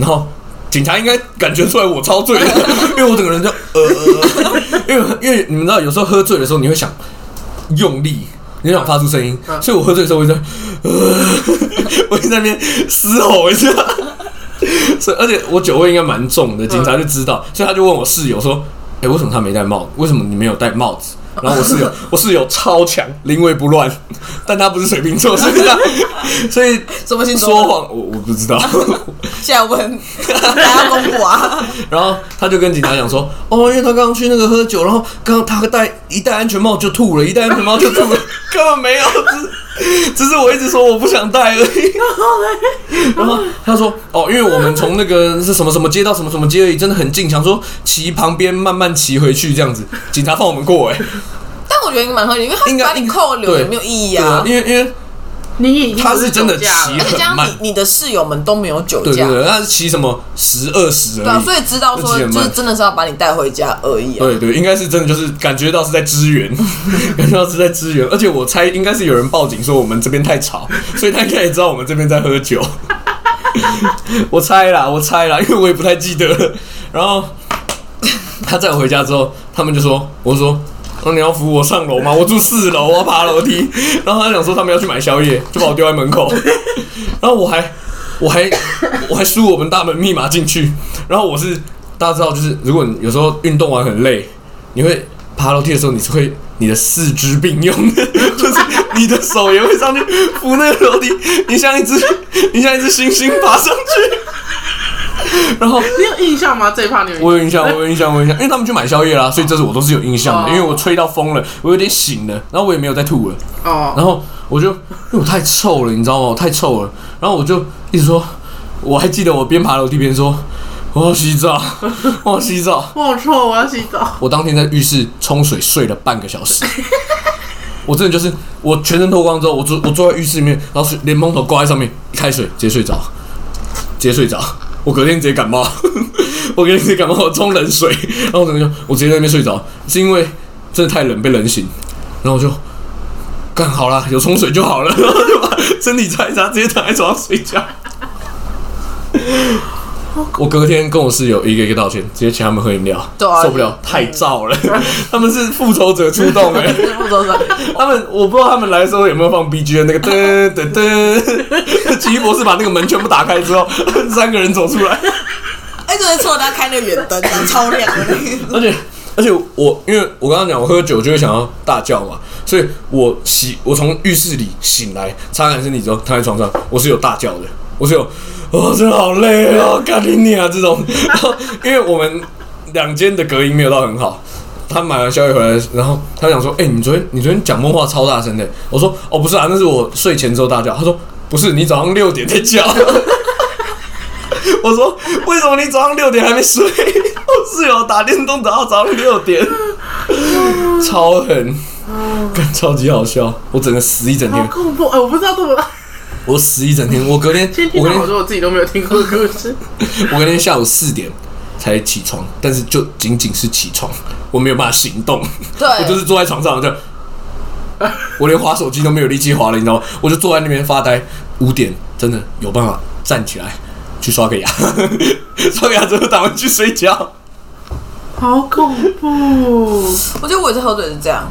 然后警察应该感觉出来我超醉了，因为我整个人就呃，因为因为你们知道，有时候喝醉的时候你会想用力。你想发出声音，所以我喝醉的时候我就，呃，我在那边嘶吼一下，所以而且我酒味应该蛮重的，警察就知道，所以他就问我室友说：“哎，为什么他没戴帽子？为什么你没有戴帽子？”然后我室友，我室友超强，临危不乱，但他不是水瓶座，是不是？所以什么星座？说谎，我我不知道。现在问，大家公布啊？然后他就跟警察讲说：“哦，因为他刚刚去那个喝酒，然后刚刚他戴一戴安全帽就吐了，一戴安全帽就吐了，根本没有，只 只是我一直说我不想戴而已。”然后他说：“哦，因为我们从那个是什么什么街到什么什么街而已，真的很近，想说骑旁边慢慢骑回去这样子。”警察放我们过哎。但我觉得应该蛮合理，因为他把你扣留也没有意义啊。因为因为你他是真的骑很慢，你你的室友们都没有酒驾，对对，他是骑什么十二十而已，所以知道说就是真的是要把你带回家而已。对对，应该是真的，就是感觉到是在支援，感觉到是在支援。而且我猜应该是有人报警说我们这边太吵，所以他应该也知道我们这边在喝酒。我猜啦，我猜啦，因为我也不太记得。然后他载我回家之后，他们就说：“我说。”说你要扶我上楼吗？我住四楼，我要爬楼梯。然后他想说他们要去买宵夜，就把我丢在门口。然后我还，我还，我还输我们大门密码进去。然后我是大家知道，就是如果你有时候运动完很累，你会爬楼梯的时候，你是会你的四肢并用的，就是你的手也会上去扶那个楼梯，你像一只你像一只猩猩爬上去。然后你有印象吗？这一趴你有？我有印象，我有印象，我有印象，因为他们去买宵夜啦，所以这是我都是有印象的。因为我吹到疯了，我有点醒了，然后我也没有再吐了。哦。然后我就因为我太臭了，你知道吗？我太臭了。然后我就一直说，我还记得我边爬楼梯边说，我要洗澡，我要洗澡，我好臭，我要洗澡。我当天在浴室冲水睡了半个小时。我真的就是我全身脱光之后，我坐我坐在浴室里面，然后连蒙头挂在上面，一开水直接睡着，直接睡着。我隔天直接感冒，我隔天直接感冒，我冲冷水，然后我整个就我直接在那边睡着，是因为真的太冷被冷醒，然后我就干好了，有冲水就好了，然后就把身体擦一擦，直接躺在床上睡觉。我隔天跟我室友一个一个道歉，直接请他们喝饮料，受不了，太燥了。他们是复仇者出动哎，复仇者。他们我不知道他们来的时候有没有放 B G 的那个噔噔噔。奇异博士把那个门全部打开之后，三个人走出来。哎，这是错，他开那个远灯，超亮的。而且而且我因为我刚刚讲我喝酒就会想要大叫嘛，所以我洗我从浴室里醒来，擦干身体之后躺在床上，我是有大叫的，我是有。我真的好累哦，干你啊！这种，然后因为我们两间的隔音没有到很好，他买完宵夜回来，然后他想说：“哎，你昨天你昨天讲梦话超大声的。”我说：“哦，不是啊，那是我睡前之后大叫。”他说：“不是，你早上六点在叫。”我说：“为什么你早上六点还没睡？” 我室友打电动打到早上六点，超狠，超级好笑，我整个死一整天。好恐怖！哎，我不知道怎么。我死一整天，我隔天，我隔天我说我自己都没有听过故事。我隔天下午四点才起床，但是就仅仅是起床，我没有办法行动。对，我就是坐在床上，就 我连滑手机都没有力气滑了，你知道吗？我就坐在那边发呆。五点真的有办法站起来去刷个牙，刷个牙之后打完去睡觉。好恐怖！我觉得我也是喝醉是这样。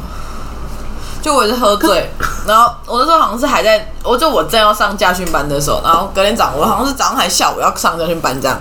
就我是喝醉，然后我那时候好像是还在，我就我正要上家训班的时候，然后隔天早上我好像是早上还下午要上家训班这样，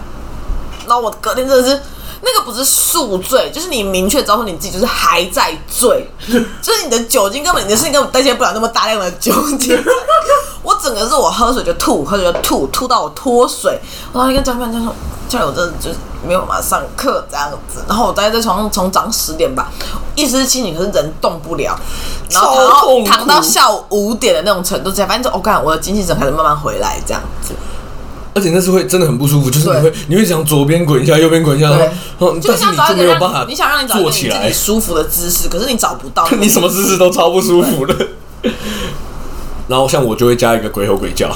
然后我隔天真的是那个不是宿醉，就是你明确知道你自己就是还在醉，就是你的酒精根本你的身体根本代谢不了那么大量的酒精，我整个是我喝水就吐，喝水就吐，吐到我脱水，然后一个家训班就说。叫我真的就是没有办法上课这样子，然后我待在床上从早上十点吧，一直清醒，可是人动不了，然后躺到下午五点的那种程度，这样反正我看我的精气神开始慢慢回来这样子。而且那是会真的很不舒服，就是你会你会想左边滚一下，右边滚一下，然后但是你就没有办法，你想让你坐起来舒服的姿势，可是你找不到，你什么姿势都超不舒服的。然后像我就会加一个鬼吼鬼叫，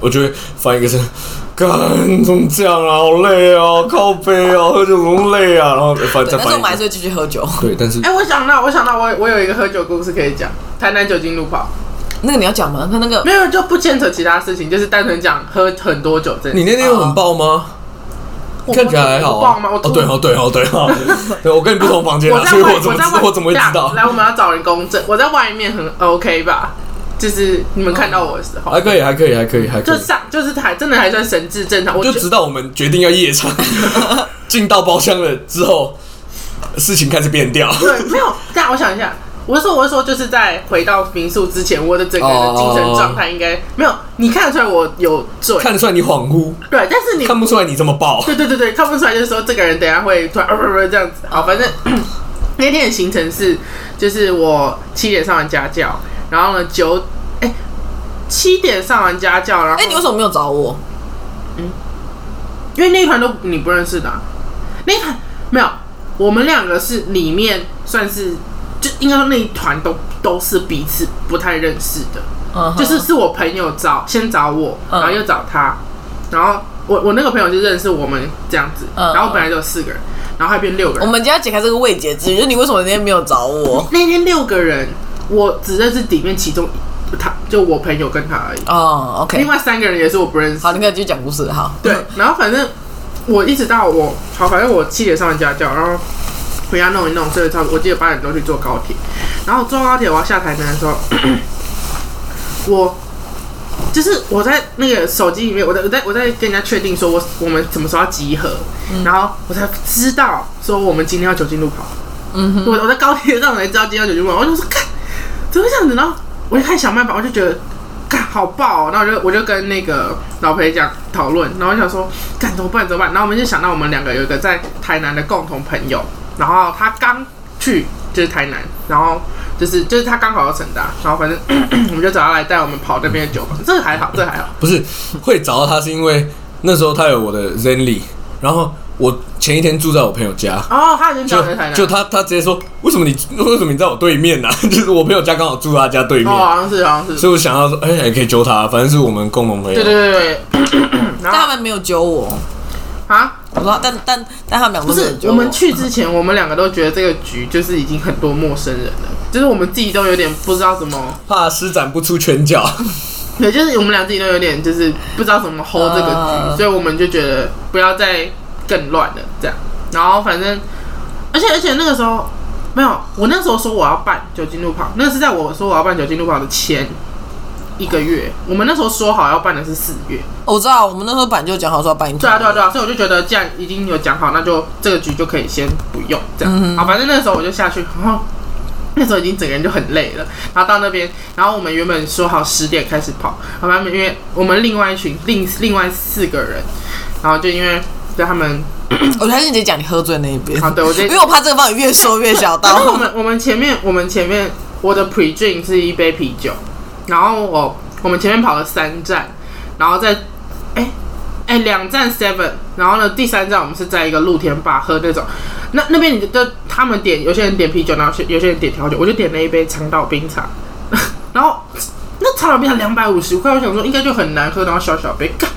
我就会翻一个声。干怎么这样啊？好累啊，靠背啊，喝酒怎么累啊？然后反正但是我们还是会继续喝酒。对，但是哎，我想到，我想到，我我有一个喝酒故事可以讲。台南酒精路跑，那个你要讲吗？他那个没有，就不牵扯其他事情，就是单纯讲喝很多酒。这你那天有很爆吗？我看起来还好啊我忘吗？。我哦，对哦，对哦，对哦，对我跟你不同房间啊，我在外，所以我怎么在外，知我怎么会知道？来，我们要找人公证。我在外面很 OK 吧？就是你们看到我的时候，还可以，还可以，还可以，还可以，就上就是还真的还算神智正常。我觉就直到我们决定要夜场，进到包厢了之后，事情开始变调。对，没有。但我想一下，我是说，我是说，就是在回到民宿之前，我的整个人的精神状态应该没有。你看得出来我有醉，看得出来你恍惚，对，但是你看不出来你这么爆。对对对对，看不出来，就是说这个人等一下会突然呃不不这样子。好，反正 那天的行程是，就是我七点上完家教，然后呢九哎七点上完家教，然后哎、你为什么没有找我？因为那一团都你不认识的啊、那一团没有，我们两个是里面算是就应该说那一团都都是彼此不太认识的。嗯哼，就是是我朋友找先找我，嗯然后又找他，然后我我那个朋友就认识我们这样子，嗯然后本来就有四个人，然后还变六个人。我们今天要解开这个未解之谜，就是你为什么那天没有找我？那天六个人，我只认识里面其中他，就我朋友跟他而已，哦，OK，另外三个人也是我不认识。好，你可以继续讲故事，好。对，然后反正我一直到我好，反正我七点上完家教，然后回家弄一弄，所以差不多我记得八点多去坐高铁，然后坐高铁我要下台南的时候，我就是我在那个手机里面，我在我在我在跟人家确定说我我们什么时候要集合，然后我才知道说我们今天要酒精路跑。嗯哼，我我在高铁上才知道今天要酒精路跑，我就说看怎么这样子，然后我就开始想办法，我就觉得。干好爆、哦，然后我就我就跟那个老裴讲讨论，然后我想说干怎么办？怎么办，然后我们就想到我们两个有一个在台南的共同朋友，然后他刚去就是台南，然后就是就是他刚好要成大，然后反正 我们就找他来带我们跑那边的酒吧，这还好，这还好，不是会找到他，是因为那时候他有我的 Zenly，然后我前一天住在我朋友家，哦，他已经就找你在台南，就他他直接说，为什么你 为什么你在我对面呢、就是我朋友家刚好住他家对面，哦，好像是好像是，所以我想要说，哎、也可以揪他，反正是我们共同朋友。对对对对，然后但他们没有揪我。啊。我说，但但但他们两个不都没有揪是我们去之前，我们两个都觉得这个局就是已经很多陌生人了，就是我们自己都有点不知道怎么，怕施展不出拳脚，对，就是我们俩自己都有点就是不知道怎么 hold 这个局，啊所以我们就觉得不要再更乱了这样。然后反正，而且而且那个时候没有，我那时候说我要办酒精路跑，那是在我说我要办酒精路跑的前一个月，我们那时候说好要办的是四月，我知道，我们那时候本来就讲好说要办一对啊，对啊，对啊，所以我就觉得既然已经有讲好，那就这个局就可以先不用这样。好，反正那时候我就下去，然后那时候已经整个人就很累了，然后到那边，然后我们原本说好十点开始跑，然后他们因为我们另外一群另另外四个人，然后就因为对他们，我还是你直接讲你喝醉那一边，啊，对我就 因为我怕这个范围越说越小道。然后我们我们前面我们前面我的 pre drink 是一杯啤酒，然后我我们前面跑了三站，然后在哎哎两站 seven，然后呢第三站我们是在一个露天吧喝那种，那那边你就就他们点有些人点啤酒，然后有些有些人点调酒，我就点了一杯长岛冰茶，然后那长岛冰茶两百五十块，我想说应该就很难喝，然后小小杯，干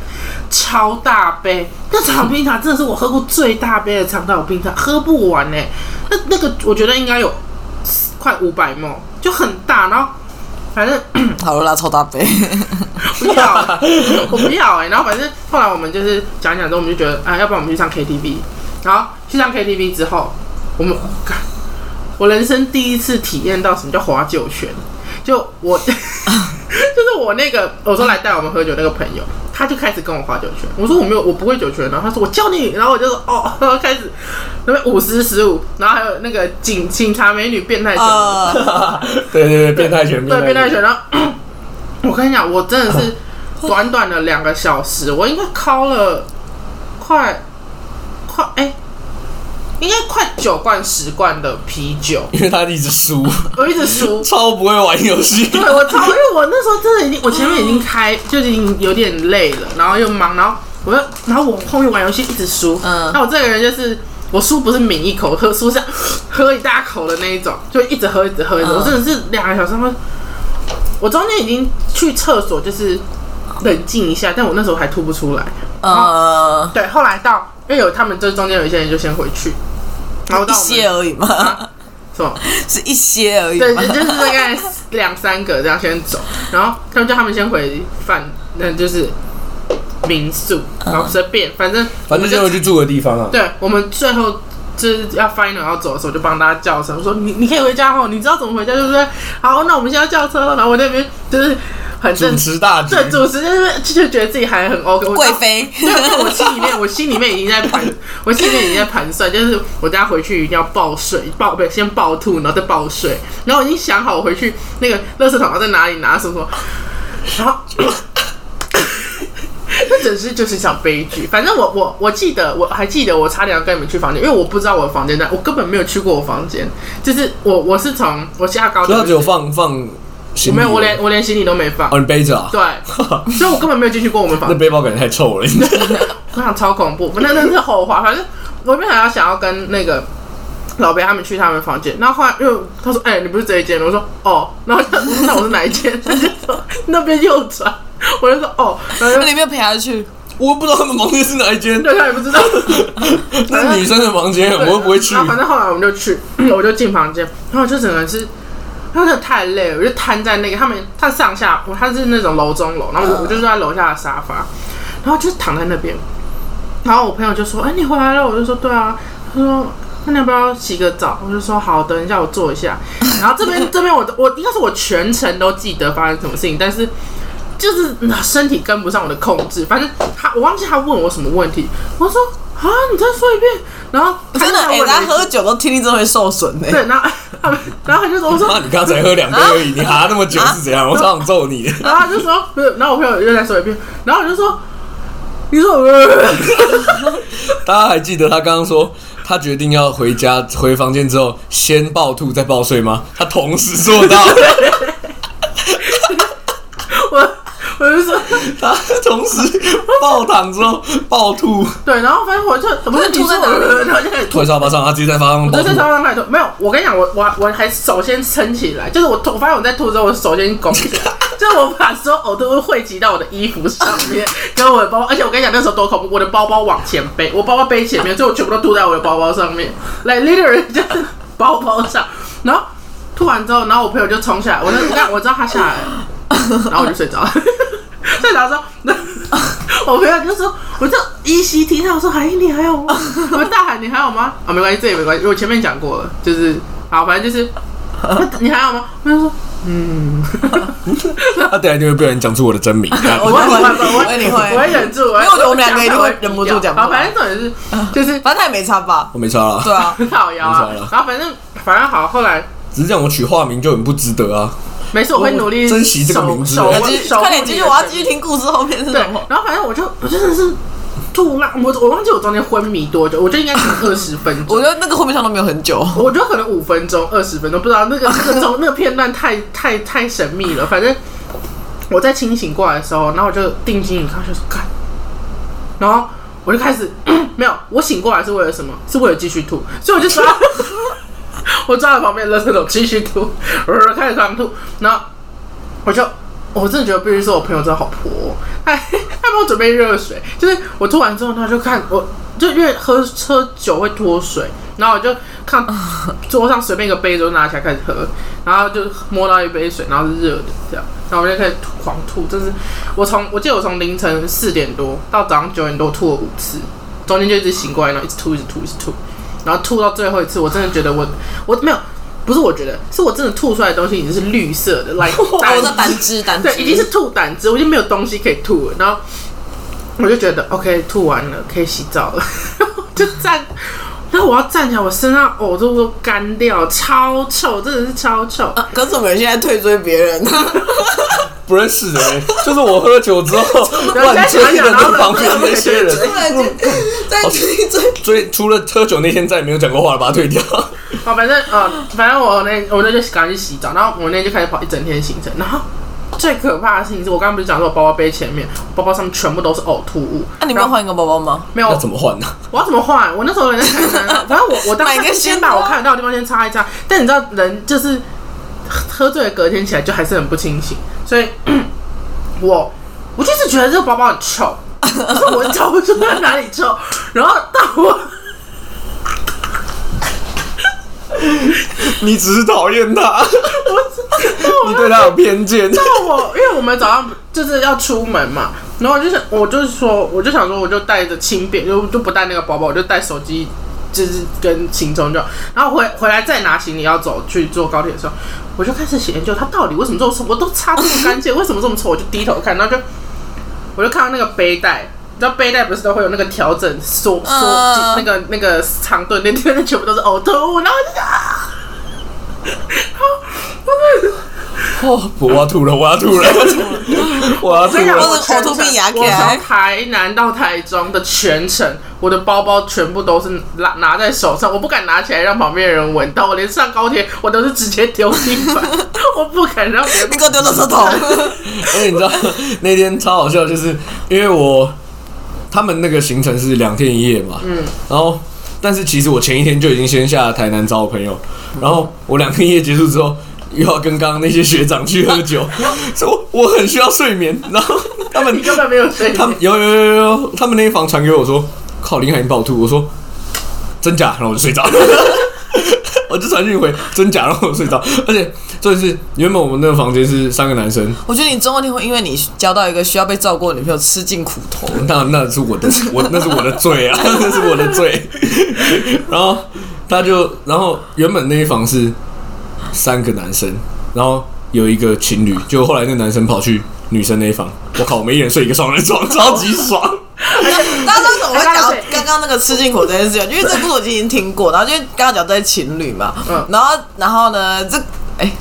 超大杯，那长冰茶真的是我喝过最大杯的长岛冰茶，喝不完呢、那那个我觉得应该有快五百梦，就很大，然后反正 好了啦，超大杯。不要，我不要哎、然后反正后来我们就是讲讲之后，我们就觉得啊，要不然我们去唱 KTV。然后去唱 KTV 之后，我们我人生第一次体验到什么叫划酒泉。就我，就是我那个我说来带我们喝酒那个朋友，他就开始跟我划九圈。我说我没有，我不会九圈。然后他说我教你，然后我就说哦，然 后开始那边五十十五，然后还有那个警警察美女变态拳呃，对对对，变态拳，对变态拳，拳。然后 我跟你讲，我真的是 短短的两个小时，我应该敲了快快哎、应该快九罐十罐的啤酒，因为他一直输，我一直输。超不会玩游戏。对我超，因为我那时候真的已经，我前面已经开就已经有点累了，然后又忙，然后我又，然后我后面玩游戏一直输，嗯。那我这个人就是我输不是抿一口喝，输是 喝一大口的那一种，就一直喝一直喝一直我真的是两个小时后，我中间已经去厕所就是冷静一下，但我那时候还吐不出来。呃，对，后来到因为有他们这中间有一些人就先回去，然后一到我们些而已嘛，什么？是一些而已对，嘛。就是大概两三个这样先走，然后他们叫他们先回饭，那就是民宿，然后随便，反正反正就会去住的地方啊。对，我们最后就是要 final 要走的时候，就帮大家叫车，我说你你可以回家后，你知道怎么回家对不对？好，那我们现在叫车了，然后我那边就是很主正持大局，对，主持就是就觉得自己还很 OK，贵妃，对，我心里面，我心里面已经在盘，我心里面已经在盘算，就是我等下回去一定要报税，报不先报吐，然后再报税，然后我已经想好我回去那个垃圾桶要在哪里拿什么什么，然后。这只是就是一场悲剧。反正我我我记得，我还记得，我差点要跟你们去房间，因为我不知道我的房间在，我根本没有去过我房间。就是我我是从我下高只有放放行李，我没有，我连我连行李都没放。哦，你背着啊？对，所以我根本没有进去过我们房那背包感觉太臭了。我想超恐怖，那那是后话。反正我原本来要想要跟那个老贝他们去他们房间，然后后来因为他说：“哎、你不是这一间？”我说：“哦。”然后他那我是哪一间？他就说那边右转。我就说：“哦。”然后就那你没有陪他去？我不知道他们房间是哪一间，对他也不知道。那女生的房间我又不会去然？后反正后来我们就去，我就进房间，然后我就整个人是。他真的太累了，我就瘫在那个他们，他上下，我他是那种楼中楼，然后我我就坐在楼下的沙发，然后就躺在那边，然后我朋友就说：“哎、你回来了？”我就说：“对啊。”他说：“那你要不要洗个澡？”我就说：“好，等一下我坐一下。”然后这边这边我我应该是我全程都记得发生什么事情，但是就是那身体跟不上我的控制，反正他我忘记他问我什么问题，我说：“啊，你再说一遍。”然后他真的，哎、就问了一句他喝酒都听力真的会受损呢。对，然后 他们，然后他就说：“我说妈，你刚才喝两杯而已，你哈那么久是怎样？我超想揍你。然后他就说，不是，然后我朋友又再说一遍，然后我就说，你说，大家还记得他刚刚说他决定要回家回房间之后先暴吐再暴睡吗？他同时做到，我我就说，他同时暴躺之后暴吐，对，然后反正我就不是吐在哪里然后就开始吐吐。在沙发上，他直接在沙发上我就在。沙发上开始吐，没有，我跟你讲，我我我还首先撑起来，就是我吐，我发现我在吐之后，我首先拱起来，就是我把所有呕吐物汇集到我的衣服上面，跟我的包包，而且我跟你讲那时候多恐怖，我的包包往前背，我包包背前面，所以我全部都吐在我的包包上面，like literally 就是包包上，然后吐完之后，然后我朋友就冲下来，我那我知道他下来了，然后我就睡着了。睡着之后，我朋友就说，我就依稀听到说：“海英，你还有吗？” 我大喊：“你还有吗？”啊，没关系，这也没关系，我前面讲过了，就是好，反正就是 你还有吗？我就说嗯 他等下就会不小心讲出我的真名。我我会，我会会，我我也会我会忍住，因因为我觉得我们两个一定会忍不住讲好，反正重点是就是反正他也没差吧？我没差了，对啊，很好摇啊没错了，然后反正反正好，后来只是这样我取化名就很不值得啊。没事，我会努力珍惜这个名字快点继续，我要继续听故事后面是什么，。然后反正我就我真的是吐烂，我我忘记我中间昏迷多久，我觉得应该可能二十分钟 我。觉得那个后面上都没有很久，我觉得可能五分钟、二十分钟，不知道那个 那个中那个片段太太太神秘了。反正我在清醒过来的时候，然后我就定睛一看，就是看，然后我就开始 没有，我醒过来是为了什么？是为了继续吐，所以我就抓，我站在旁边的垃圾桶继续吐，我开始狂吐，然后我就。我真的觉得必须说，我朋友真的好泼哦、他 他帮我准备热水，就是我吐完之后，他就看我，就因为喝喝酒会脱水，然后我就看 桌上随便一个杯子就拿起来开始喝，然后就摸到一杯水，然后是热的这样，然后我就开始吐狂吐，真是我从我记得我从凌晨四点多到早上九点多吐了五次，中间就一直醒过来，然后一直吐一直吐一直吐，然后吐到最后一次，我真的觉得我我没有。不是我觉得，是我真的吐出来的东西已经是绿色的，like 哦我的胆汁胆汁，对，已经是吐胆汁，我已经没有东西可以吐了。然后我就觉得 OK，吐完了可以洗澡了，就站。然后我要站起来，我身上呕吐都干掉，超臭，真的是超臭。啊可是我们现在退追别人，不认识的人，就是我喝了酒之后然后 乱追的现在想想那旁边那些人，再追追，追除了喝酒那天再也没有讲过话了，把它退掉。好，反正呃，反正我那我那就赶紧去洗澡，然后我那天就开始跑一整天行程，然后。最可怕的事情是我刚刚不是讲说我包包背前面，包包上面全部都是呕吐物。那你没有换一个包包吗？没有那怎么换呢？我要怎么换？我那时候人在台南，反正我我当买一个时先把我看得到的地方先擦一擦，但你知道人就是喝醉了，隔天起来就还是很不清醒，所以 我我就是觉得这个包包很臭，可是我找不出它哪里臭，然后到我 你只是讨厌他，你对他有偏见。到我，因为我们早上就是要出门嘛，然后我就是，我就是说，我就想说，我就带着轻便，就就不带那个包包，我就带手机，就是跟行踪就好。然后回回来再拿行李要走去坐高铁的时候，我就开始研究它到底为什么这么臭，我都擦这么干净，为什么这么臭？我就低头看，然后就我就看到那个背带。你知道背带不是都会有那个调整缩缩、呃那个那个长度那那全部都是呕吐物，然后就啊，哦，我要吐了，我要吐了，我要吐了。或者口吐病牙起我从，台南到台中的全程，我的包包全部都是拿拿在手上，我不敢拿起来让旁边的人闻到。我连上高铁我都是直接丢地板，我不敢让别人你给我丢垃圾桶。而且你知道那天超好笑，就是因为我他们那个行程是两天一夜嘛，嗯，然后但是其实我前一天就已经先下台南找我朋友，然后我两天一夜结束之后。又要跟刚刚那些学长去喝酒，所以我我很需要睡眠。然后他们你根本没有睡。他们有有有有有，他们那一房传给我说，靠林海英暴吐，我说真假，然后我就睡着了。我就传讯回真假，然后我睡着。而且重点是，原本我们那个房间是三个男生，我觉得你总有一天会因为你交到一个需要被照顾的女朋友吃尽苦头。那那是我的，我那是我的罪啊，那是我的罪。然后他就，然后原本那一房是三个男生，然后有一个情侣，就后来那男生跑去女生那一房，我靠，我们一人睡一个双人床，超级爽。大家为什么会讲到刚刚那个吃进口这件事情？因为这个故事我已经听过，然后就刚刚讲这些情侣嘛，嗯然后然后呢，这哎，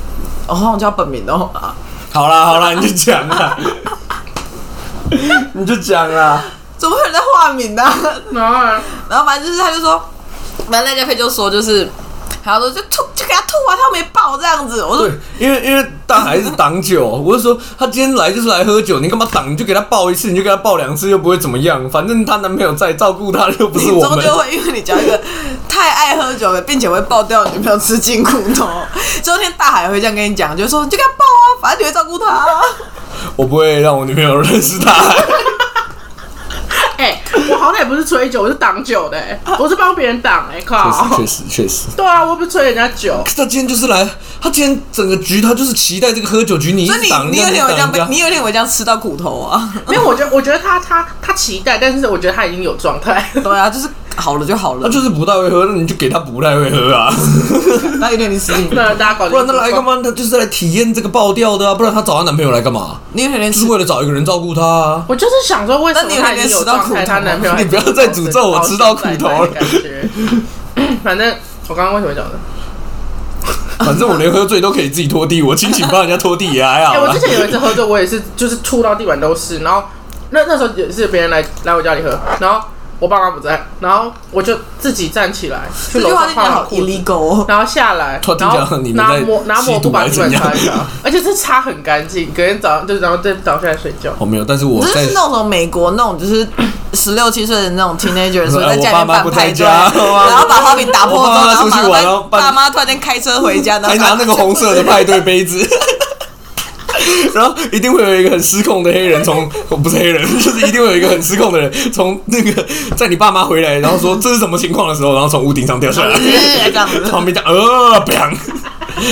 我好像叫本名哦，啊 好啦好啦，你就讲啦，你就讲啦。怎么会有人在化名呢、然后呢然后反正就是他就说，反正赖家佩就说就是，他说就吐就给他吐啊，他又没爆这样子。我说对，因为因为大海是挡酒，我就说他今天来就是来喝酒，你干嘛挡？你就给他抱一次，你就给他抱两次，又不会怎么样。反正她男朋友在照顾他，又不是我们。终究会因为你讲一个太爱喝酒的，并且会爆掉女朋友吃尽苦头。昨天大海会这样跟你讲，就说你就给他爆啊，反正你会照顾他、啊。我不会让我女朋友认识大海。哎、我好歹不是吹酒，我是挡酒的、哎，我是帮别人挡哎、靠！确实确实。对啊，我又不是吹人家酒。他今天就是来，他今天整个局他就是期待这个喝酒局，你一所以直挡，你你有一天会这样被，你有一天会这样吃到苦头啊？没有，我觉得我觉得他他他期待，但是我觉得他已经有状态。对啊，就是好了就好了。他就是不太会喝，那你就给他不太会喝啊，那有点你死定对啊，大家搞不然他来干？嘛？他就是来体验这个爆掉的啊，不然他找她男朋友来干嘛？你有点是为了找一个人照顾他啊。我就是想说，为什么那你有他已经有状态，点吃到苦头她男朋友还你不要再诅咒我吃到苦头了感觉。反正我刚刚为什么讲的？反正我连喝醉都可以自己拖地，我清醒帮人家拖地也还好 哎、我之。前有一次喝醉，我也是就是吐到地板都是，然后那那时候也是别人来来我家里喝，然后我爸妈不在，然后我就自己站起来去楼上换好裤子，哦。然后下来，然后拿抹拿抹布把地板擦一擦，而且是擦很干净，隔天早上就然后再早上来睡觉。哦，没有，但是我在这是那种美国那种就是 十六七岁的那种 teenager，所以在家里面爸妈不在办派对，家 然后把花瓶打破之后，爸妈然后出去玩然后爸妈突然间开车回家，然 后还拿那个红色的派对杯子。然后一定会有一个很失控的黑人从，我 不是黑人，就是一定会有一个很失控的人从那个在你爸妈回来，然后说这是什么情况的时候，然后从屋顶上掉下来，这样子。旁边讲呃，砰，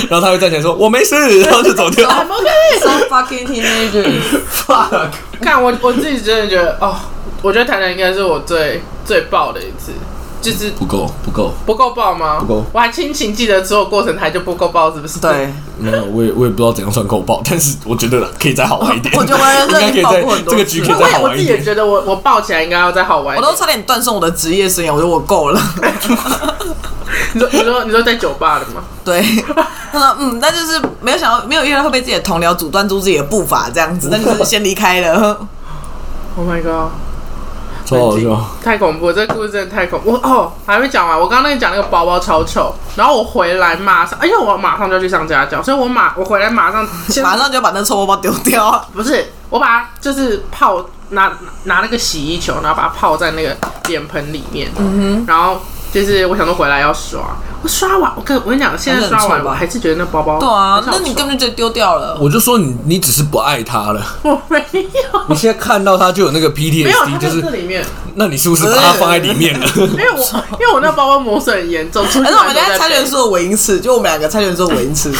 然后他会站起来说我没事，然后就走掉。I'm OK。Some fucking teenagers，Fuck，看我我自己真的觉得哦，我觉得台南应该是我最最爆的一次，就是不够不够，不够爆吗？不够我还清醒记得所有过程，还就不够爆，是不是？对，没有，我也我也不知道怎样算够爆，但是 我觉得可以再 好玩一点。我觉得我人生应该可以再爆过很多这个局可以我再好玩一点我自己也点。觉得我我爆起来应该要再好玩。我都差点断送我的职业生涯，我觉得我够了。你说你说你说在酒吧的吗？对，他说嗯，那就是没有想到，没有预料会被自己的同僚阻断住自己的步伐这样子，那就是先离开了。Oh my god！超好笑。太恐怖，这个故事真的太恐怖。我哦，还没讲完，我刚刚跟你讲那个包包超臭，然后我回来马上，因为我马上就去上家教，所以我马我回来马上马上就把那臭包包丢掉。不是，我把它就是泡拿拿那个洗衣球，然后把它泡在那个脸盆里面，嗯哼，然后就是我想说回来要刷，我刷完，我跟我跟你讲，现在刷完我还是觉得那包包对啊那你根本就丢掉了。我就说你你只是不爱他了，我没有。你现在看到他就有那个没有，就是这里面，那你是不是把它放在里面了？因为我因为我那包包磨损很严重，出去但是我们玩都在现在猜拳背说尾音次，就我们两个猜拳说尾音次，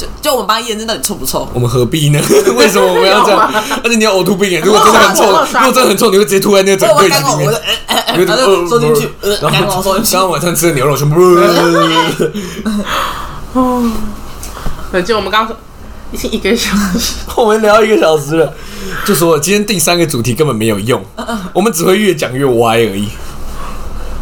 就就我们帮他验证到底臭不臭。我们何必呢？为什么我们要这样？而且你要呕吐病耶！如果真的很臭，如果真的很臭，你会直接吐在那个整个柜子里面。然后就收进去，呃，然后收进去刚。刚晚上吃的牛肉全部，可就我们刚刚说已经一个小时，我们聊一个小时了，就说今天第三个主题根本没有用，我们只会越讲越歪而已。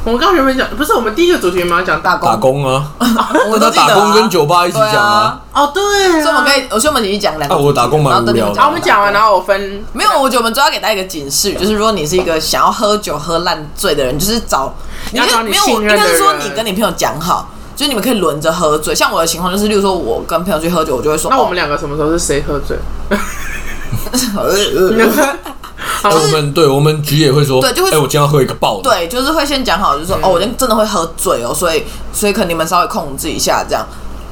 我们刚刚原本讲不是我们第一个主题吗？讲打工打工啊，我都记得啊打工跟酒吧一起讲啊。哦，对啊，所以我们可以，我说我们一起讲两个啊主题。我打工蛮然后等你们无聊我们讲完，然后我分没有，我觉得我们主要给大家一个警示语，就是如果你是一个想要喝酒喝烂醉的人，就是找你要找你没有，信任的应该是说人你跟你朋友讲好，就是你们可以轮着喝醉。像我的情况就是，例如说我跟朋友去喝酒，我就会说，那我们哦两个什么时候是谁喝醉？哎我们对我们局也会说，对就会哎，我今天要喝一个爆的。对，就是会先讲好，就是说，哦，我今天真的会喝醉哦，所以所以可能你们稍微控制一下，这样。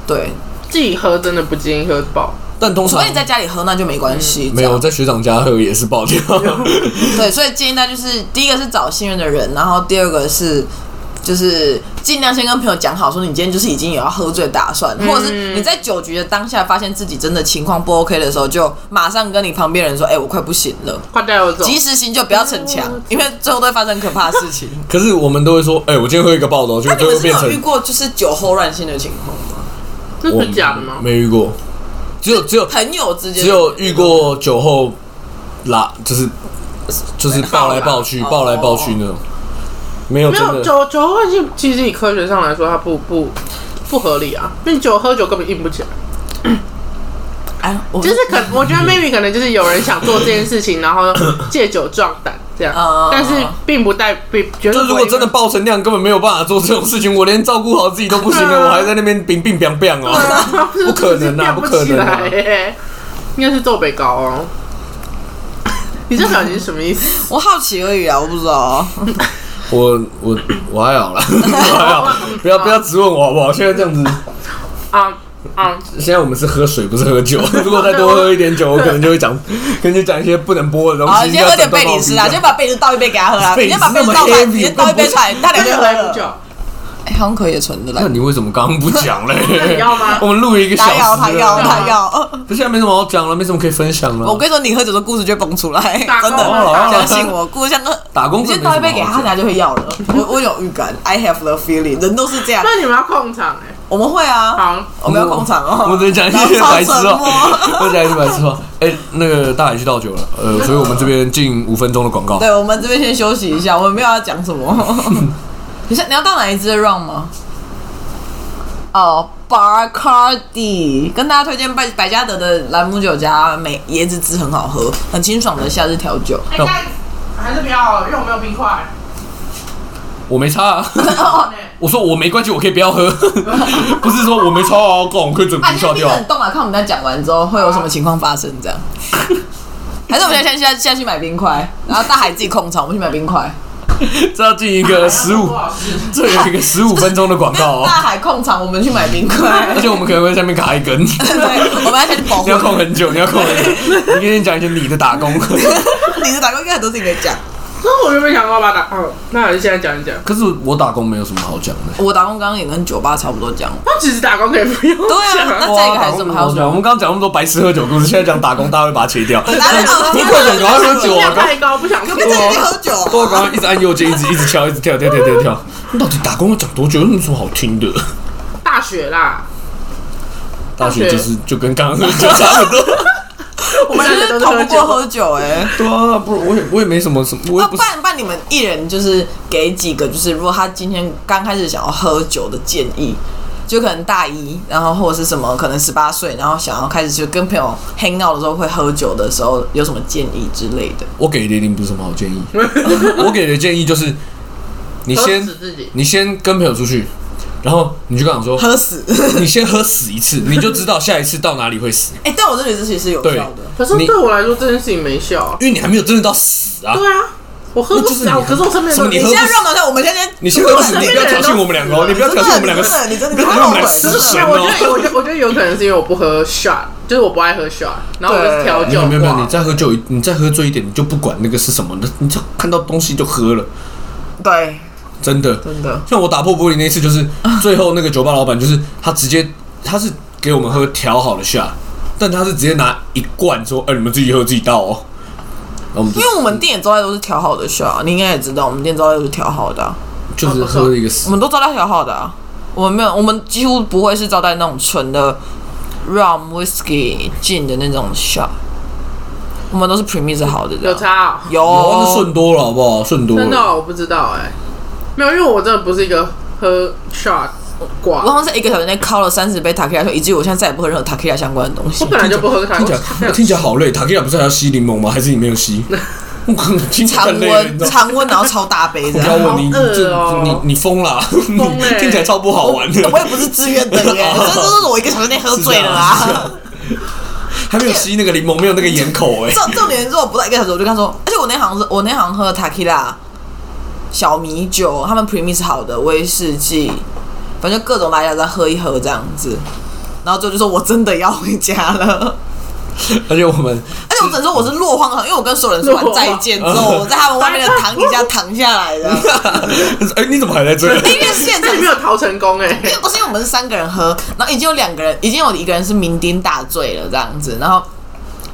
对，自己喝真的不建议喝爆。但通常除非你在家里喝，那就没关系。没有在学长家喝也是爆掉。对，所以建议大家就是第一个是找信任的人，然后第二个是就是尽量先跟朋友讲好，说你今天就是已经有要喝醉的打算，或者是你在酒局的当下发现自己真的情况不 OK 的时候，就马上跟你旁边人说，哎、我快不行了，快带我走！及时行就不要逞强，因为最后都会发生可怕的事情。可是我们都会说，哎，我今天喝一个爆的哦，就那你们是最后变成有遇过就是酒后乱性的情况吗？这我是假的吗？没遇过，只有只有朋友之间只有遇过酒后拉，就是就是抱来抱去、哦抱来抱去那种，没有没有。酒酒后乱性，其实以科学上来说，它不不不合理啊，因为酒喝酒根本硬不起来。哎，就是可，我觉得 maybe 可能就是有人想做这件事情，然后 借酒壮胆这样嗯，但是并不代并绝对就如果真的爆成那样，根本没有办法做这种事情，我连照顾好自己都不行了，啊 我还在那边冰冰冰冰对哦。啊，不可能啊变不可能应该是做北高哦。你这表情是什么意思？我好奇而已啊，我不知道。我我我还好啦，我还好，不要不要质问我好不好？现在这样子，啊啊！现在我们是喝水，不是喝酒。如果再多喝一点酒，我可能就会讲，跟你讲一些不能播的东好，西。今天喝点贝里里斯啊，先把贝里斯倒一杯给他喝啊，先把贝里斯倒出来，heavy，你先倒一杯出来，他两那有杯喝了。来不久，哎，好像可以存的来那。你为什么刚刚不讲嘞？你要吗我们录一个小时他要，他要，他要。不是现在没什么好讲了，没什么可以分享了。我跟你说，你喝酒的故事就会蹦出来，真的，啊相信我，故事像个打工你先真的没什么倒一杯给他，他就会要了。我我有预感，I have the feeling，人都是这样。那你们要控场哎。我们会啊，好，我们要控场哦。我们只能讲一些白痴话，默 我讲一些白痴哦。哎，那个大海去倒酒了，呃，所以我们这边进五分钟的广告。对，我们这边先休息一下，我们没有要讲什么。你是你要到哪一支的 run 吗？哦，Bacardi，跟大家推荐百百加得的兰姆酒加美椰子汁很好喝，很清爽的夏日调酒。应该还是不要，因为我没有冰块。我没差啊，我说我没关系，我可以不要喝，不是说我没差啊，够我可以整啊，你先盯瓶下掉。着动啊，看我们在讲完之后会有什么情况发生，这样。还是我们现在下下去买冰块，然后大海自己控场，我们去买冰块。这要进一个十五，这有一个十五分钟的广告哦，大海控场，我们去买冰块。而且我们可能会在下面卡一根。对，我们要先去保护你要控很久，你要控很久。你跟你讲一些你的打工，你的打工应该很多事情可以讲。可是我就没想要把它打，哦，那还是现在讲一讲。可是我打工没有什么好讲的。我打工刚刚也跟酒吧差不多讲。那其实打工可以不用对啊讲 那这个还是什么好讲我们刚刚讲那么多白痴喝酒故事，现在讲打工，大家会把它切掉。大家你快点，赶快喝酒啊！太高，不想听隔。壁在那边喝酒。都刚刚一直按右键，一直一直敲，一直跳跳跳跳跳。那 到底打工要讲多久？有什么好听的？大学啦，大学就是就跟刚刚喝酒差不多。我们就是逃不过喝酒哎。对啊，不，我也我也没什么什么，我不是。不然不然，你们一人就是给几个，就是如果他今天刚开始想要喝酒的建议，就可能大一，然后或者是什么，可能十八岁，然后想要开始就跟朋友 hang out 的时候会喝酒的时候，有什么建议之类的？我给的一定不是什么好建议。我给的建议就是，你先你先跟朋友出去，然后你就跟他说，喝死。你先喝死一次，你就知道下一次到哪里会死，哎、但我这里这其实是有效的。可是对我来说这件事情没效啊。因为你还没有真的到死啊。对啊，我喝不死啊，可是我身边的什么你现在让到下，我们现在你先喝死，你不要挑衅我们两个哦，你不要挑衅我们两个死，真的你真的不要挑衅我们两个死神我觉得，哦。我觉得，我觉得有可能是因为我不喝 shot，就是我不爱喝 shot，然后我就是调酒没有没有没有，你再喝酒一，你再喝醉一点，你就不管那个是什么的，你就看到东西就喝了，对，真的。真的。像我打破玻璃那一次，就是 最后那个酒吧老板，就是他直接他是给我们喝调好的 shot，但他是直接拿一罐说，哎、你们自己喝自己倒哦。因为我们店里招待都是调好的 shot，你应该也知道，我们店招待都是调好的啊、就是喝一个我们都招待调好的啊。我们没有，我们几乎不会是招待那种纯的 rum whisky gin 的那种 shot，我们都是 premise 好的。有差哦，有有啊，那顺多了好不好？顺多了。真的哦、我不知道哎、没有，因为我真的不是一个喝 shot 挂我，好像在一个小时内敲了三十杯 t a k i l a 以至于我现在再也不喝任何 t a k i l a 相关的东西我。本来就不喝它，听起来我听起来好累。塔 q 亚不是还要吸柠檬吗？还是你没有吸？听起来常更累了，你温，知道吗？常温，然后超大杯这样。问你，好饿这哦你你疯了，你欸听起来超不好玩的。我也不是自愿的耶，这都是我一个小时内喝醉了啊。还没有吸那个柠檬，没有那个 盐口哎。重重点是我不到一个小时，我就跟他说，而且我那行是我那行喝 t 小米酒，他们 premise 好的威士忌，反正各种大家再喝一喝这样子。然后最后就说我真的要回家了，而且我们而且我只能说我是落荒而逃，因为我跟所有人说完再见之后，我在他们外面的躺椅下躺下来的。哎，你怎么还在这？因为现场没有逃成功哎、因为不是因为我们是三个人喝，然后已经有两个人，已经有一个人是酩酊大醉了这样子，然后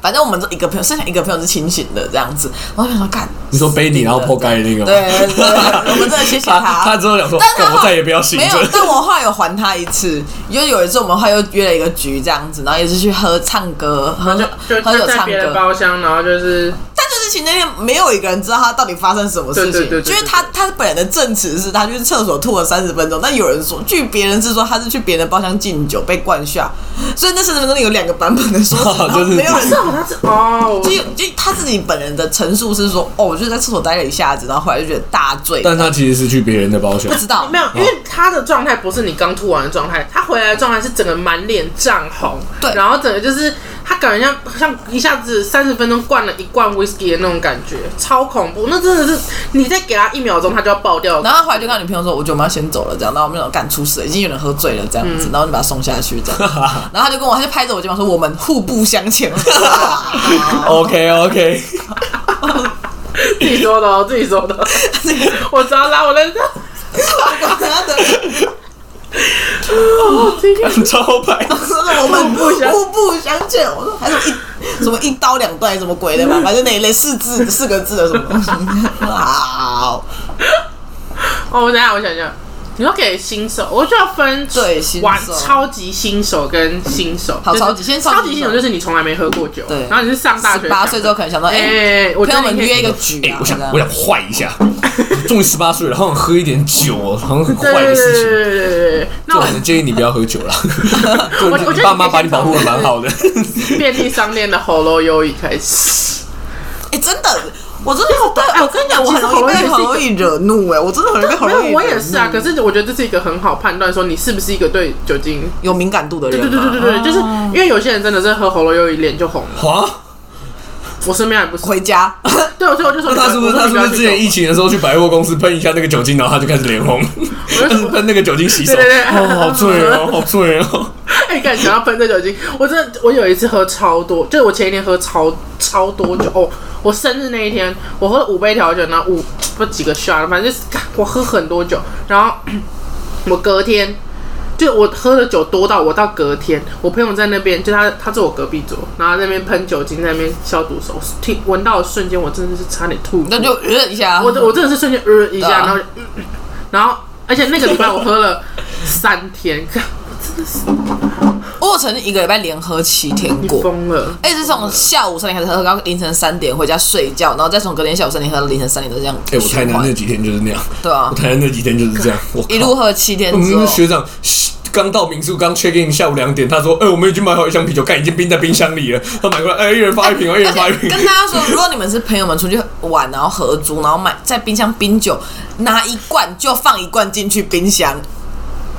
反正我们这一个朋友，剩下一个朋友是清醒的这样子，然后我想说干，你说背你然后破盖的那个？对对对，我们真的谢谢他他。他之后想说，但我再也不要醒没有，。但我后来有还他一次，因为有一次我们后来又约了一个局这样子，然后也是去喝唱歌，喝就就喝酒唱歌，包厢，然后就是但就是其实那天没有一个人知道他到底发生什么事情，对对对对对就是他他本人的证词是他去厕所吐了三十分钟，但有人说，据别人是说他是去别人的包厢敬酒被灌下，所以那三十分钟有两个版本的说辞，然后就是没有人他是哦，就就他自己本人的陈述是说，哦，我就在厕所待了一下子，然后回来就觉得大醉，但他其实是去别人的包厢。不，知道。没有，因为他的状态不是你刚吐完的状态，他回来的状态是整个满脸涨红，对。然后整个就是他感觉像像一下子三十分钟灌了一罐 whisky 的那种感觉，超恐怖。那真的是你再给他一秒钟，他就要爆掉。然后他后来就跟他女朋友说，我觉得我们要先走了，这样，然后我们就干出事了，已经有人喝醉了这样子，然后就把他送下去这样，然后他就跟我，他就拍着我肩膀说，我们互不相欠。OK OK，自己说的哦，自己说的。我知道拉，我的。我管。他的 哦，招牌。我们互不相见，我说还有一什么一刀两断什么鬼的嘛，反正那一类四字四个字的什么东西。好，哦，我等一下我想想，你说给新手，我就要分对新手玩超级新手跟新手。好超级先超级新手就是你从来没喝过酒，对然后你是上大学十八岁之后可能想到，哎、哎，我朋友们约一个局。哎、我想我想坏一下，终于十八岁了，好想喝一点酒哦，好像很坏的事情。对对对对，那我能建议你不要喝酒啦。就我觉得你爸妈把你保护的蛮好的。便利商店的喉咙优饮开始。哎，真的，我真的好对，哎我跟你讲，我很容易被很容易惹怒，哎，我真的很容易被很没有，容易惹怒。我也是啊。可是我觉得这是一个很好判断，说你是不是一个对酒精。有敏感度的人对嘛，对对对对对，就是因为有些人真的是喝喉咙又一脸就红了。啊？我身边还不是，回家，对，所以我就说那他是不是他是不是之前疫情？的时候去百货公司喷一下那个酒精，然后他就开始脸红，我就喷 喷那个酒精洗手？对对对哦，好醉哦，好醉哦。哎，感觉要喷这酒精，我真的，我有一次喝超多，就是我前一天喝超超多酒哦。我生日那一天，我喝了五杯调酒，然后五不几个 shot，反正就是我喝很多酒，然后 我隔天。就我喝的酒多到我到隔天，我朋友在那边，就他他坐我隔壁桌，然后在那边喷酒精，在那边消毒手，听闻到的瞬间，我真的是差点吐。那就呃一下，我我真的是瞬间呃一下，啊然后、嗯然后而且那个礼拜我喝了三天，看我曾经一个礼拜连喝七天你过。疯了。而且是从下午三点开始喝，到凌晨三点回家睡觉，然后再从隔天下午三点喝到凌晨三点，都这样哎、我台南那几天就是那样，对啊我，台南那几天就是这样，我一路喝七天我们，学长刚到民宿，刚 check in，下午两点，他说：“哎、我们已经买好一箱啤酒，干已经冰在冰箱里了。”他买过来，哎、一人发一瓶哦，一人发一瓶。跟大家说，如果你们是朋友们出去玩，然后合租，然后买在冰箱冰酒，拿一罐就放一罐进去冰箱。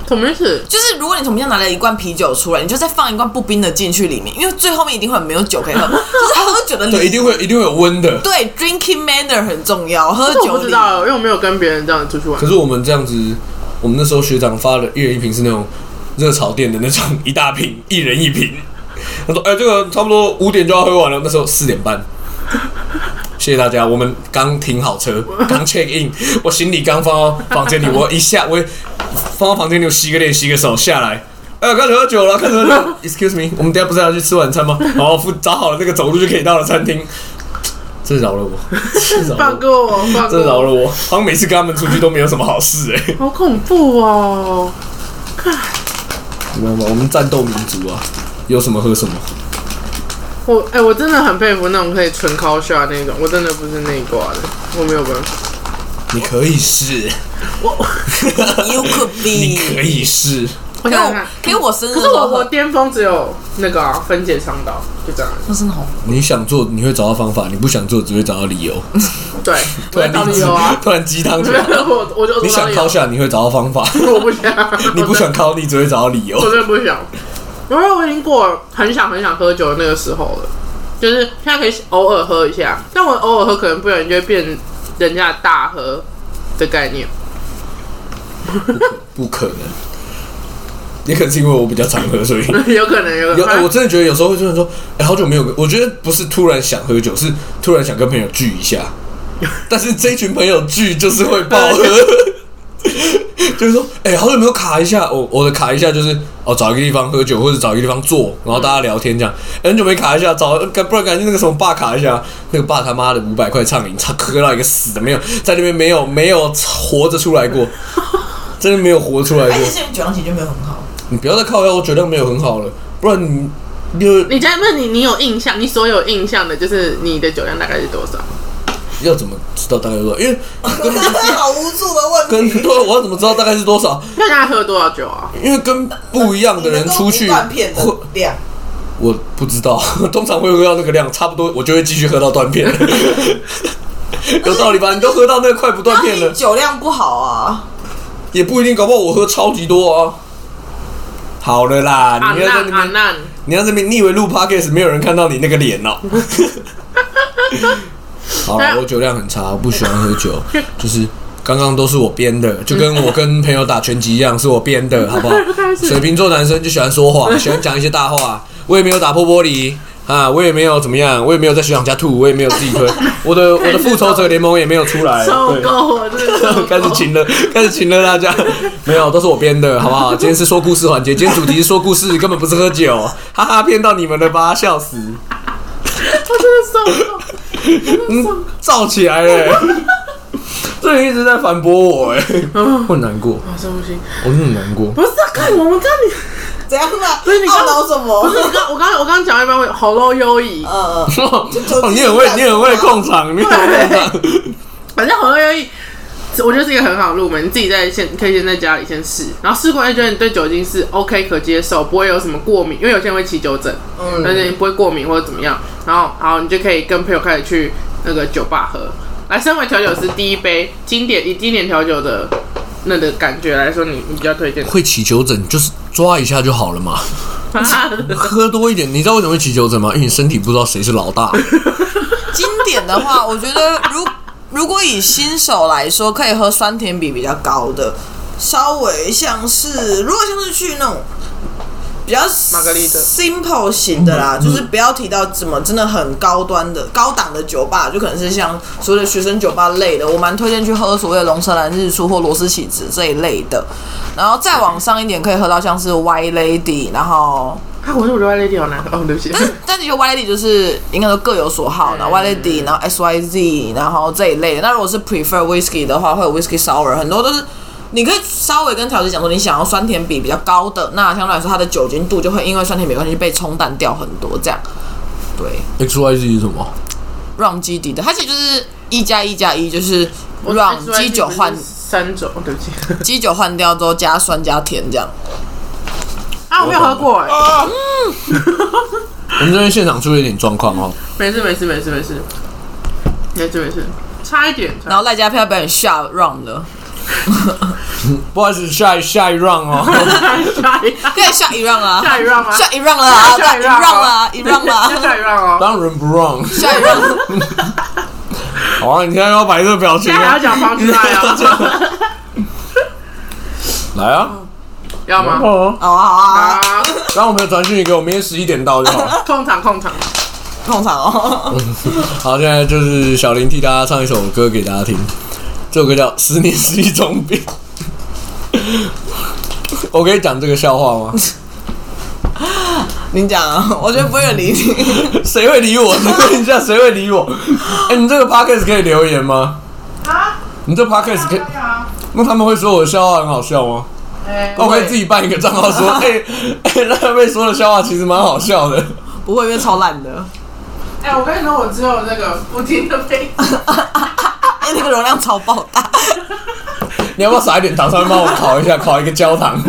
什么意思？就是如果你从冰箱拿了一罐啤酒出来，你就再放一罐不冰的进去里面，因为最后面一定会没有酒可以喝，就是喝酒的对，一定会一定会有温的。对 drinking manner 很重要，喝这我酒礼不知道，因为我没有跟别人这样出去玩可。是我们这样子，我们那时候学长发了一人一瓶是那种热炒店的那种一大瓶，一人一瓶。他说：“哎、这个差不多五点就要喝完了。”那时候四点半。谢谢大家，我们刚停好车，刚 check in，我行李刚放到房间里，我一下我放到房间里，我洗个脸，洗个手下来。哎呀，开始喝酒了，开始喝酒。Excuse me，我们等下不是要去吃晚餐吗？然后找好了那个走路就可以到了餐厅。这饶了我，放过我，放这，饶了我。好像每次跟他们出去都没有什么好事哎、好恐怖哦！你知道吗？我们战斗民族啊，有什么喝什么。我哎、我真的很佩服那种可以纯 call shot 那种，我真的不是那一挂的，我没有办法。你可以试，You could 你 be。可以试。可我我想想看，可是我生日可是我我的时候喝，巅峰只有那个、啊、分解肠道，就这样。那真的好。你想做，你会找到方法；你不想做，只会找到理由。对，突然励志理由啊。突然鸡汤起来。我我就你想靠靠，下，你会找到方法；我不想，你不想靠，你只会找到理由我。真的不想。因为我已经过了很想很想喝酒的那个时候了，就是现在可以偶尔喝一下，但我偶尔喝可能不小心就会变人家的大喝的概念。不可能。也可能是因为我比较常喝，所以 有可能，有可有、我真的觉得有时候会突然说，哎、好久没有，我觉得不是突然想喝酒，是突然想跟朋友聚一下。但是这一群朋友聚就是会爆喝，就是说，哎、好久没有卡一下。我我的卡一下就是哦，找一个地方喝酒，或者找一个地方坐，然后大家聊天这样。哎很久没卡一下，找不然感觉那个什么爸卡一下，那个爸他妈的五百块畅饮，他喝到一个死的，没有在那边没有没有活着出来过，真的没有活出来过而且。现在酒量其实就没有很好。你不要再靠腰，我酒量没有很好了，不然你就你现在问你，你有印象？你所有印象的，就是你的酒量大概是多少？要怎么知道大概多少？因为 好无助的问跟 对，我要怎么知道大概是多少？那大概喝多少酒啊？因为跟不一样的人出去，断片的会量，我不知道，通常会喝到那个量，差不多我就会继续喝到断片。有道理吧？你都喝到那个快不断片了，酒量不好啊。也不一定，搞不好我喝超级多啊。好了啦，阿你要在难那边，你要在那边，你以为录 podcast 没有人看到你那个脸哦？好了，我酒量很差，我不喜欢喝酒，就是刚刚都是我编的，就跟我跟朋友打拳击一样，是我编的，好不好？水瓶座男生就喜欢说谎，喜欢讲一些大话。我也没有打破玻璃啊，我也没有怎么样，我也没有在学长家吐，我也没有自己推，我的我的复仇者联盟也没有出来，受对够了，真的开始请了，开始请了大家，没有，都是我编的，好不好？今天是说故事环节，今天主题是说故事，根本不是喝酒，哈哈，骗到你们了吧，笑死，我真的受够。嗯，燥起来了，这人一直在反驳我，哎，我很难过，我深呼吸。我真的很难过，不是啊，看我们这里，怎样啊？不是你刚懊恼什么？不是我刚我刚我刚讲一半，我喉咙优异，呃，哦，你很会，你很会控场，你很会控场，反正喉咙优异。我觉得是一个很好的入门，你自己在先可以先在家里先试，然后试过，哎，觉得你对酒精是 OK 可接受，不会有什么过敏，因为有些人会起酒疹，嗯。但是你不会过敏或者怎么样，然后好，你就可以跟朋友开始去那个酒吧喝。来，身为调酒师，第一杯经典以经典调酒的那的感觉来说，你你比较推荐会起酒疹就是抓一下就好了嘛 喝多一点，你知道为什么会起酒疹吗？因为你身体不知道谁是老大，经典的话，我觉得如如果以新手来说，可以喝酸甜比比较高的，稍微像是如果像是去那种比较玛格丽特 simple 型的啦，就是不要提到怎么真的很高端的高档的酒吧，就可能是像所谓的学生酒吧类的，我蛮推荐去喝所谓的龙舌兰日出或罗斯起子这一类的。然后再往上一点，可以喝到像是 White Lady，然后啊，我说我的 Y Lady 好难喝，哦，对不起。但是但是就 Y Lady 就是应该说各有所好，然后 Y Lady，然后 S Y Z，然后这一类的。那如果是 prefer whisky 的话，会有 whisky sour，很多都是你可以稍微跟调酒师讲说，你想要酸甜比比较高的，那相对来说它的酒精度就会因为酸甜比关系被冲淡掉很多，这样。对 X Y Z 是什么？，rum 基底的，它其实就是一加一加一，就是我 rum 基酒换三种，哦对不起。基酒换掉之后加酸加甜这样。啊，我没有喝过哎，我们这边现场出了一点状况哦，没事没事没事没事，没事没事，差一点。差然后赖家票表演下 rum 的，不好意思，下一下一 round 哦，下一可以下一 round 啊，下一 round 吗？下一 round 了啊，下一一 round round 了啊，一 round 了啊，下一 round 哦。当仁不让。下一 round。好啊，你现在要摆这个表情啊。现在还要，讲方之爱啊？来啊，要吗？哦，好啊好啊，然后我们的传讯给我，明天十一点到就好。控场控场。控场哦。好，现在就是小林替大家唱一首歌给大家听，这首歌叫《十年是一种病》。我可以讲这个笑话吗？你讲啊，我觉得不会有人理你。谁会理我？你问一下，谁会理我？哎、你这个 podcast 可以留言吗？啊，你这 podcast 可以，啊，那他们会说我的笑话很好笑吗？我可以自己办一个账号说，哎、哎、那被说的笑话其实蛮好笑的。不会，因为超烂的。哎，我跟你说，我只有那个不停的杯，哎，那个容量超爆大。你要不要撒一点糖上面帮我烤一下，烤一个焦糖？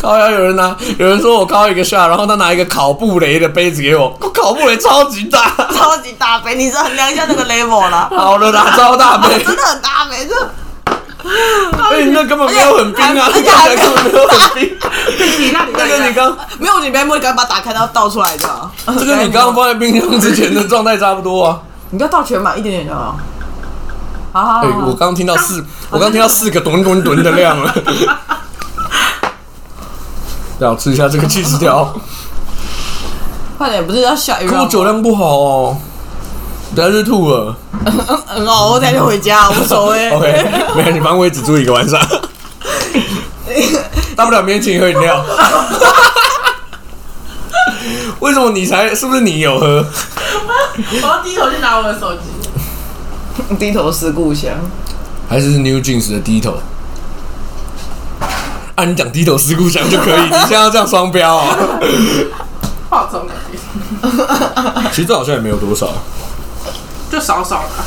烤要有人拿，有人说我烤一个下，然后他拿一个烤布雷的杯子给我，我烤布雷超级大，超级大杯，你是衡量一下那个 level 啦。好了啦，超大杯，真的很大杯，这那根本没有很冰啊，而且那看起来根本没有很冰。你那你那个 你刚，没有，你别摸，你赶快把它打开，然后倒出来就好。这跟你刚刚放在冰箱之前的状态差不多啊。你不要倒全满，一点点就好。好好我刚刚听到四，我刚刚听到四个吨吨吨的量了。要吃一下这个气死条，快点，不是要下雨可吗？我酒量不好哦，等下就吐了。我等下就回家，无所谓。OK，没有，你，反正我也只住一个晚上，大不了明天请你喝饮料。为什么你才？是不是你有喝？我要低头去拿我的手机。低头思故乡。还是 New Jeans 的低头？啊，你讲低头思故乡就可以，你现在要这样双标啊？化妆的，其实这好像也没有多少，就少少的，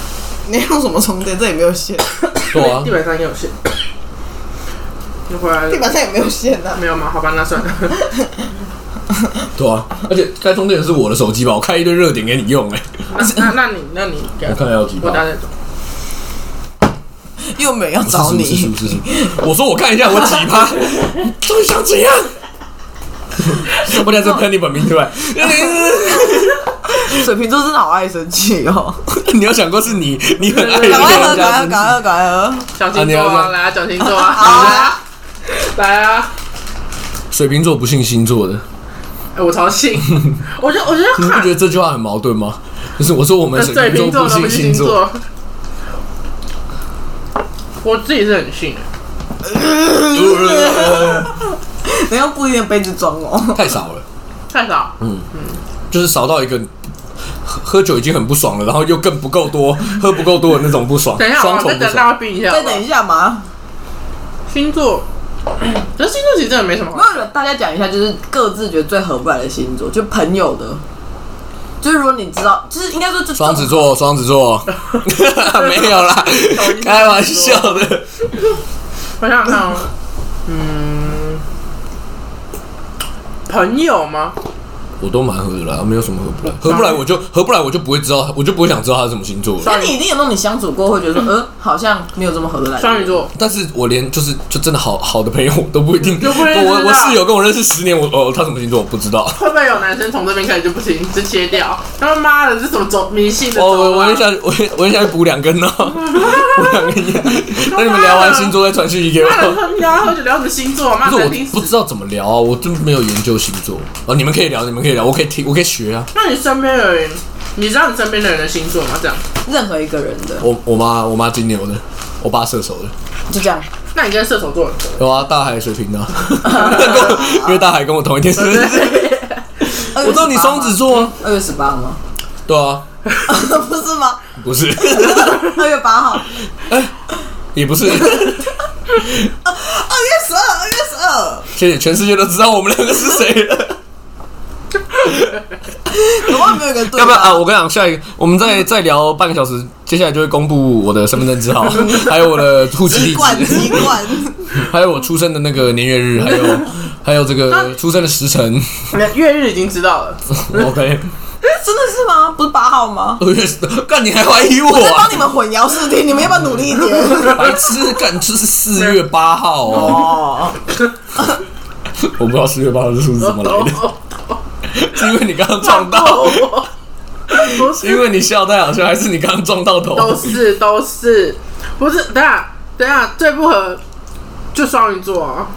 你用什么充电？这也没有线，对啊地，板上也有线。你回来了地板上也没有线啊。没有吗？好吧，那算了。对啊，而且开充电的是我的手机吧，我开一堆热点给你用哎、那那那你那你给我看要几把我等下再走。又没有要找是你，是是是，我说我看一下我几趴，到底想怎样？我等下就喷你本名出来。水瓶座真的好爱生气哦。你有想过是你，你很爱赶快喝，人家生气赶快喝，赶快喝，赶快喝。讲星座啊，来啊，讲星座啊，好啊，来啊！水瓶座不信星座的，哎，我超信，我觉得我觉得你不觉得这句话很矛盾吗？就是我说我们水水瓶瓶座座不信星座，我自己是很信的，你用不一定的杯子装哦。太少了，太少。嗯嗯就是少到一个喝喝酒已经很不爽了，然后又更不够多，喝不够多的那种不爽，等一下，双重不我再等大。家冰一下。再等一下嘛，星座，可是星座其实真的没什么好。没有大家讲一下，就是各自觉得最合不来的星座，就朋友的。就是如果你知道，就是应该说就双子座，双子座，没有啦，开玩笑的。我想想看哦，嗯，朋友吗？我都蛮合的啦，没有什么合不来，合不来我就合不来，我就不会知道，我就不会想知道他是什么星座了。那你一定有那种你相处过会觉得说，呃，好像没有这么合得来。双鱼座，但是我连就是就真的好好的朋友我都不一定，我我啊室友跟我认识十年，我哦他什么星座我不知道。会不会有男生从这边开始就不行，就切掉？他妈的，这什么走迷信的我？我 我很想我很我很想补两根哦，补两根烟。那你们聊完星座再传讯息给我。妈的，喝聊什么星座？妈的难听死！不知道怎么聊啊，我真没有研究星座哦。你们可以聊，你们可以聊，我可以听，我可以学啊。那你身边的人，你知道你身边的人的星座吗？这样，任何一个人的，我我妈我妈金牛的，我爸射手的。就这样。那你跟射手座很合。有啊，大海水瓶的啊，因为大海跟我同一天生日。我知道你双子座啊，二月十八吗？对啊，不是吗？不是，二月八号，哎也不是。二月十二，二月十二，谢谢，全世界都知道我们两个是谁了。怎么没有一个对？要不要啊？我跟你讲，下一个我们再再 聊半个小时，接下来就会公布我的身份证字号，还有我的户籍地籍贯，址，籍贯，还有我出生的那个年月日，还有还有这个出生的时辰。月日已经知道了，OK，真的是吗？不是八号吗？二月十，干你还怀疑我我帮？你们混淆视听，你们要不要努力一点？白痴，干就是四月八号哦。哦，我不知道四月八号这数字怎么来的，是因为你刚刚撞到，不是，因为你笑太好笑，还是你刚刚撞到头？都是都是，不是？等下等下，最不合就双鱼座啊。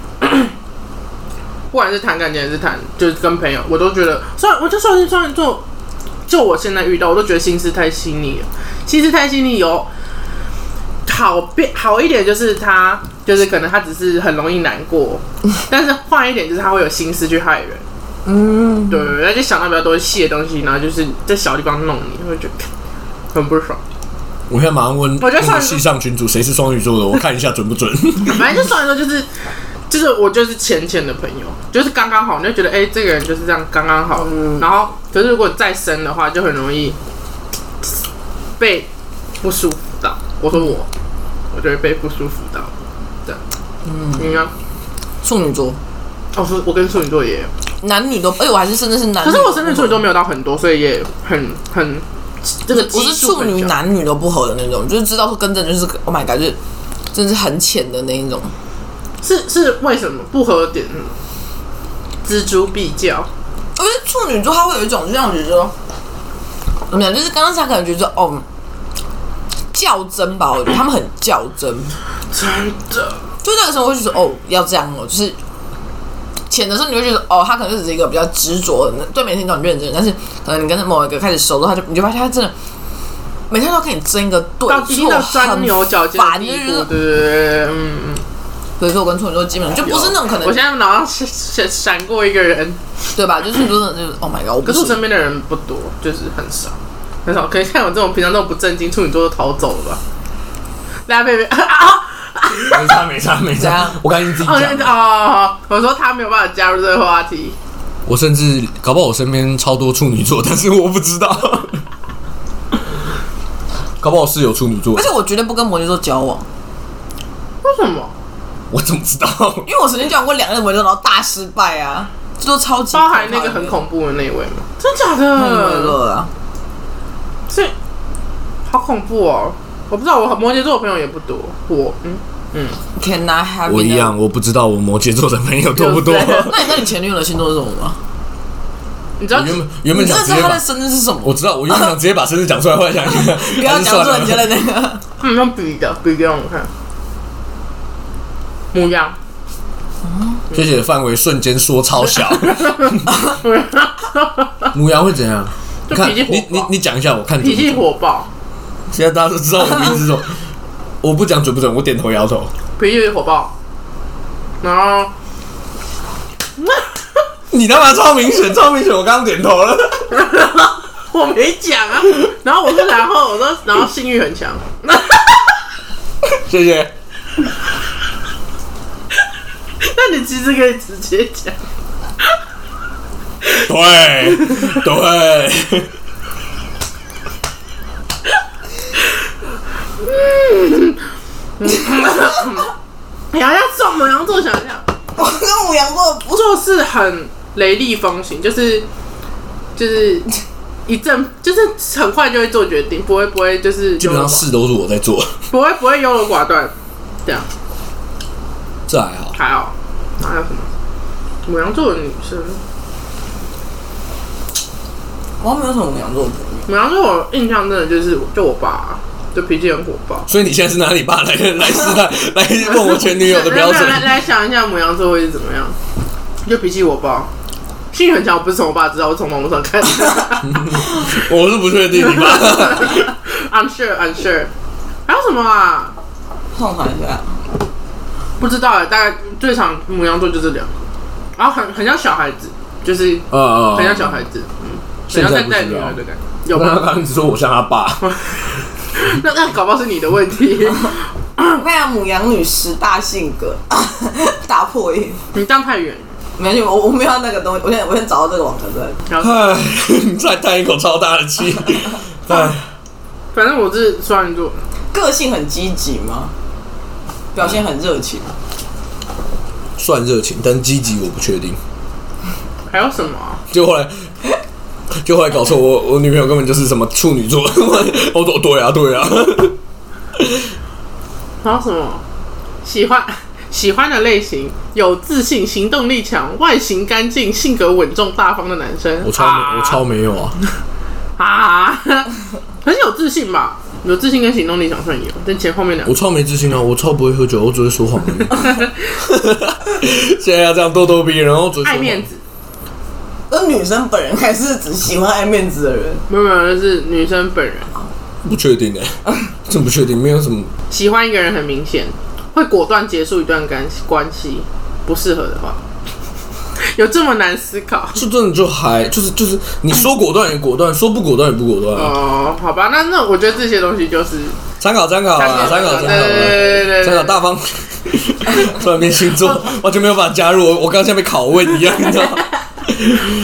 不管是谈感情还是谈，就是跟朋友，我都觉得双，我就双鱼双鱼座，就我现在遇到，我都觉得心思太细腻了。心思太细腻有好变好一点，就是他就是可能他只是很容易难过，但是坏一点就是他会有心思去害人。嗯，对，他就想到比较多细的东西，然后就是在小地方弄你，会觉得很不爽。我现在马上问我觉得上那个系上群主谁是双鱼座的，我看一下准不准。反正就双鱼座就是就是我就是浅浅的朋友，就是刚刚好，你就觉得哎、这个人就是这样刚刚好。嗯然后可是如果再深的话，就很容易被不舒服到。我说我，我就会被不舒服到。对，嗯，你呢？处女座，哦，是我跟处女座也有，男女都，而且我还是甚至是男女。可是我身边处女座没有到很多，所以也很很这个我是处女，男女都不合的那种，就是知道说跟着就是 Oh my God，就是真是很浅的那一种。是是为什么不合点？锱铢必较，我觉得处女座他会有一种，就像我觉得说，怎么讲，就是刚刚才可能觉得哦，较真吧，我觉得他们很较真。真的。就那个时候我会觉得哦，要这样哦，就是浅的时候你会觉得哦，他可能就只是一个比较执着的，对每天都很认真，但是可能你跟某一个开始熟了，他就你就发现他真的每天都跟你争一个对错，钻牛角尖的烦，地对对对，嗯嗯。所以说我跟处女座基本上就不是那种可能我现在脑上闪闪闪过一个人，对吧？就是真的就是 Oh my God，我不可是身边的人不多，就是很少，很少。可以看我这种平常这种不正经处女座都逃走了吧？大家被啊没差没差没差，我赶紧自己哦讲。哦，我说他没有办法加入这个话题，我甚至搞不好我身边超多处女座，但是我不知道。搞不好我室友处女座而，且我绝对不跟摩羯座交往，为什么？我怎么知道？因为我曾经交往过两个人摩羯座，然后大失败啊，这都超级包含那个很恐怖的那一位吗？真假那个摩羯的？座的啊。是好恐怖哦！我不知道，我摩羯座的朋友也不多。我嗯，Cannot have 我一样，我不知道我摩羯座的朋友多不多。那你那你前女友的星座是什么吗？你知道我原本原本你想直接把真的知道她的，生日是什么？我知道，我原本想直接把生日讲出来，后来想一下，不要讲出人家的那个。他们用比的，比给我们看。母羊，谢谢范围瞬间缩超小。母羊会怎样？看就脾气火你你你讲一下，我看准脾气。火爆，现在大家都知道我的名字是什么，我不讲准不准，我点头摇头。脾气火爆，然后 你他妈超明显，超明显，我刚刚点头了。我没讲啊，然后我说，然后我说，然后性欲很强，谢谢。那你其实可以直接讲，对对，想一下做母羊座，想一下，我跟母羊座不做事很雷厉风行，就是就是一阵，就是很快就会做决定，不会不会就是基本上事都是我在做，不会不会优柔寡断，这样这还好。还好。还有什么？母羊座的女生，我没有什么母羊座的朋友。母羊座我印象真的就是就我爸，就脾气很火爆。所以你现在是拿你爸来来试探，来问我前女友的标准来。来来想一下母羊座会是怎么样？就脾气火爆，性欲很强，我不是从我爸知道，我从网络上看的。我是不确定你爸。I'm sure, I'm sure。还有什么啊？痛快一下，不知道哎，大概最常母羊座就这两个，然后很很像小孩子，就是呃呃，很像小孩子，嗯，很现像在带女儿的感觉。有吗？刚一直说我像他爸，那那搞不好是你的问题。我看下母羊女十大性格，打破音。你站太远。没关系，我我没有要那个东西，我现在我先找到这个网站在。然后唉，你再叹一口超大的气。唉，反正我是双鱼座，个性很积极吗？表现很热情。算热情，但积极我不确定。还有什么啊？就后来，就后来搞错，我我女朋友根本就是什么处女座。我说对啊对啊，还有什么？喜欢喜欢的类型有自信、行动力强、外形干净、性格稳重大方的男生。我超没我超没有啊。啊，很有自信吧？有自信跟行动力强算有，但前后面两我超没自信啊！我超不会喝酒，我只会说谎而已。现在要这样咄咄逼人，然后爱面子，而女生本人还是只喜欢爱面子的人。没有没有，那是女生本人不确定哎、真不确定，没有什么。喜欢一个人很明显，会果断结束一段关关系，不适合的话，有这么难思考？是真的就还就是就是你说果断也果断，说不果断也不果断啊。哦，好吧，那那我觉得这些东西就是参考参考啊，参考参考对对对对对，参考大方。突然变星座，完全没有办法加入。我我刚刚像被拷问一样，你知道吗？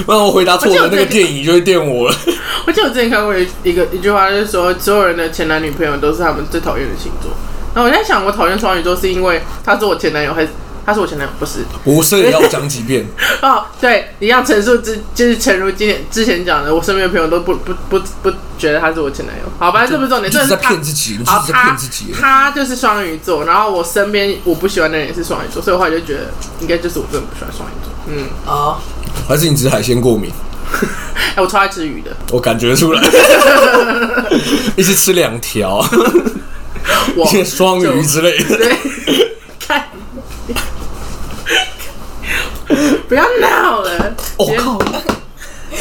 不 然我回答错了，那个电影就会电我了。我记得我之前看过一一个一句话，就是说所有人的前男女朋友都是他们最讨厌的星座。然后我在想，我讨厌双鱼座是因为他是我前男友，还是他是我前男友？不是，不是要讲几遍 哦，对，你要陈述之就是陈如今天之前讲的，我身边的朋友都不不不不觉得他是我前男友。好吧，这不是重点，这是在骗自己，你就是在骗自己。他就是双鱼座，然后我身边我不喜欢的人也是双鱼座，所以我后来就觉得应该就是我真的不喜欢双鱼座。嗯，哦，还是你只是海鲜过敏？哎，我超爱吃鱼的，我感觉出来，一次吃两条，一些双鱼之类的。对，看，不要闹了！我靠，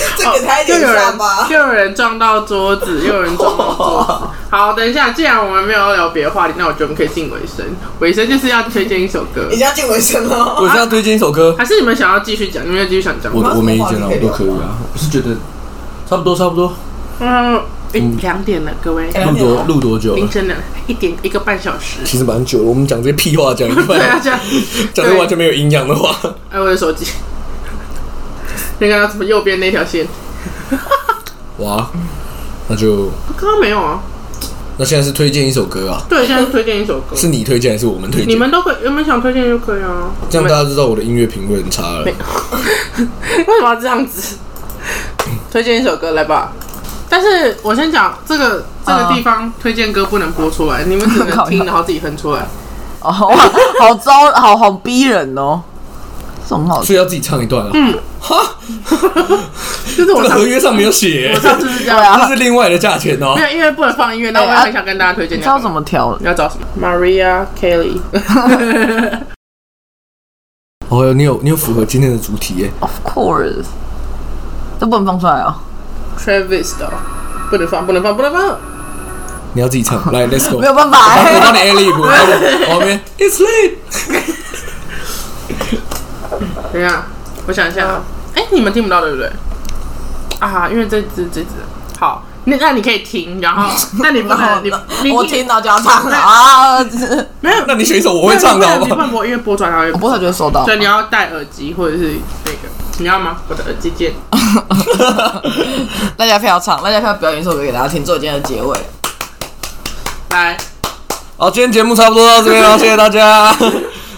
这个才又有人吧？又有人撞到桌子，又有人撞到桌子。好，等一下，既然我们没有聊别的话题，那我觉得我们可以进尾声。尾声就是要推荐一首歌已，经要进尾声了。我是要推荐一首歌，还是你们想要继续讲？你们要继续想讲吗？我我没意见了，我都可以啊。我是觉得差不多差不多，嗯，诶两点了，各位，录多录多久？凌晨两一点一个半小时。其实蛮久了，我们讲这些屁话讲一半，这样。讲这完全没有营养的话。哎，我的手机，那个什么右边那条线，哇，那就刚刚没有啊。那现在是推荐一首歌啊？对，现在是推荐一首歌，是你推荐还是我们推荐你荐？们都可以，有没有想推荐就可以啊。这样大家知道我的音乐品味很差了没。为什么要这样子？推荐一首歌来吧。但是我先讲这个这个地方推荐歌不能播出来，你们只能听，然后自己哼出来。哦，哇，好糟，好好逼人哦。这种好所以要自己唱一段啊？嗯哈，就是我上这个合约上没有写 我，上次是这样，这是另外的价钱哦没。有因为不能放音乐，那我也很想跟大家推荐。你知道怎？么调你要找什么？Maria Kelly。哦，你有你有符合今天的主题耶。？Of course，这不能放出来哦。Travis 的哦不能放，不能放，不能放。你要自己唱，来，Let's go。没有办法我帮你 A 后面 It's late。等一下，我想一下啊。哎、你们听不到对不对？啊，因为这只这只好，那那你可以听，然后 那你不能你你我听到就要唱了啊！没有那你选一首我会唱的好你不好？不能播出来会我不会觉得收到所。以你要戴耳机或者是那个，你要吗？我的耳机键。大家票唱，大家票表演一首歌给大家听，做今天的结尾。来，好，今天节目差不多到这边了，谢谢大家。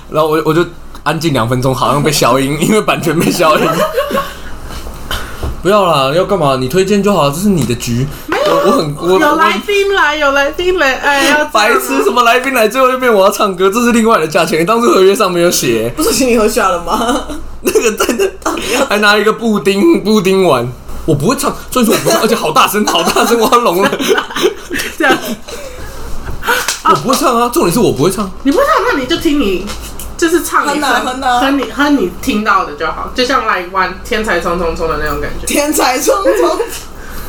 然后我我就安静两分钟，好像被消音，因为版权被消音。不要啦，要干嘛？你推荐就好，这是你的局。我我很我有来我宾来，有来宾来，哎，白痴，什么来宾来，最后又变我要唱歌，这是另外的价钱。当初合约上没有写，不是请你喝下了吗？那个真的还拿一个布丁布丁玩。我不会唱，所以说我不会，而且好大声，好大声，我要聋了。这样。我不会唱啊，重点是我不会唱。你不唱，那你就听你，就是唱你哼啊哼啊哼你哼你听到的就好，就像来玩天才冲冲冲的那种感觉。天才冲冲，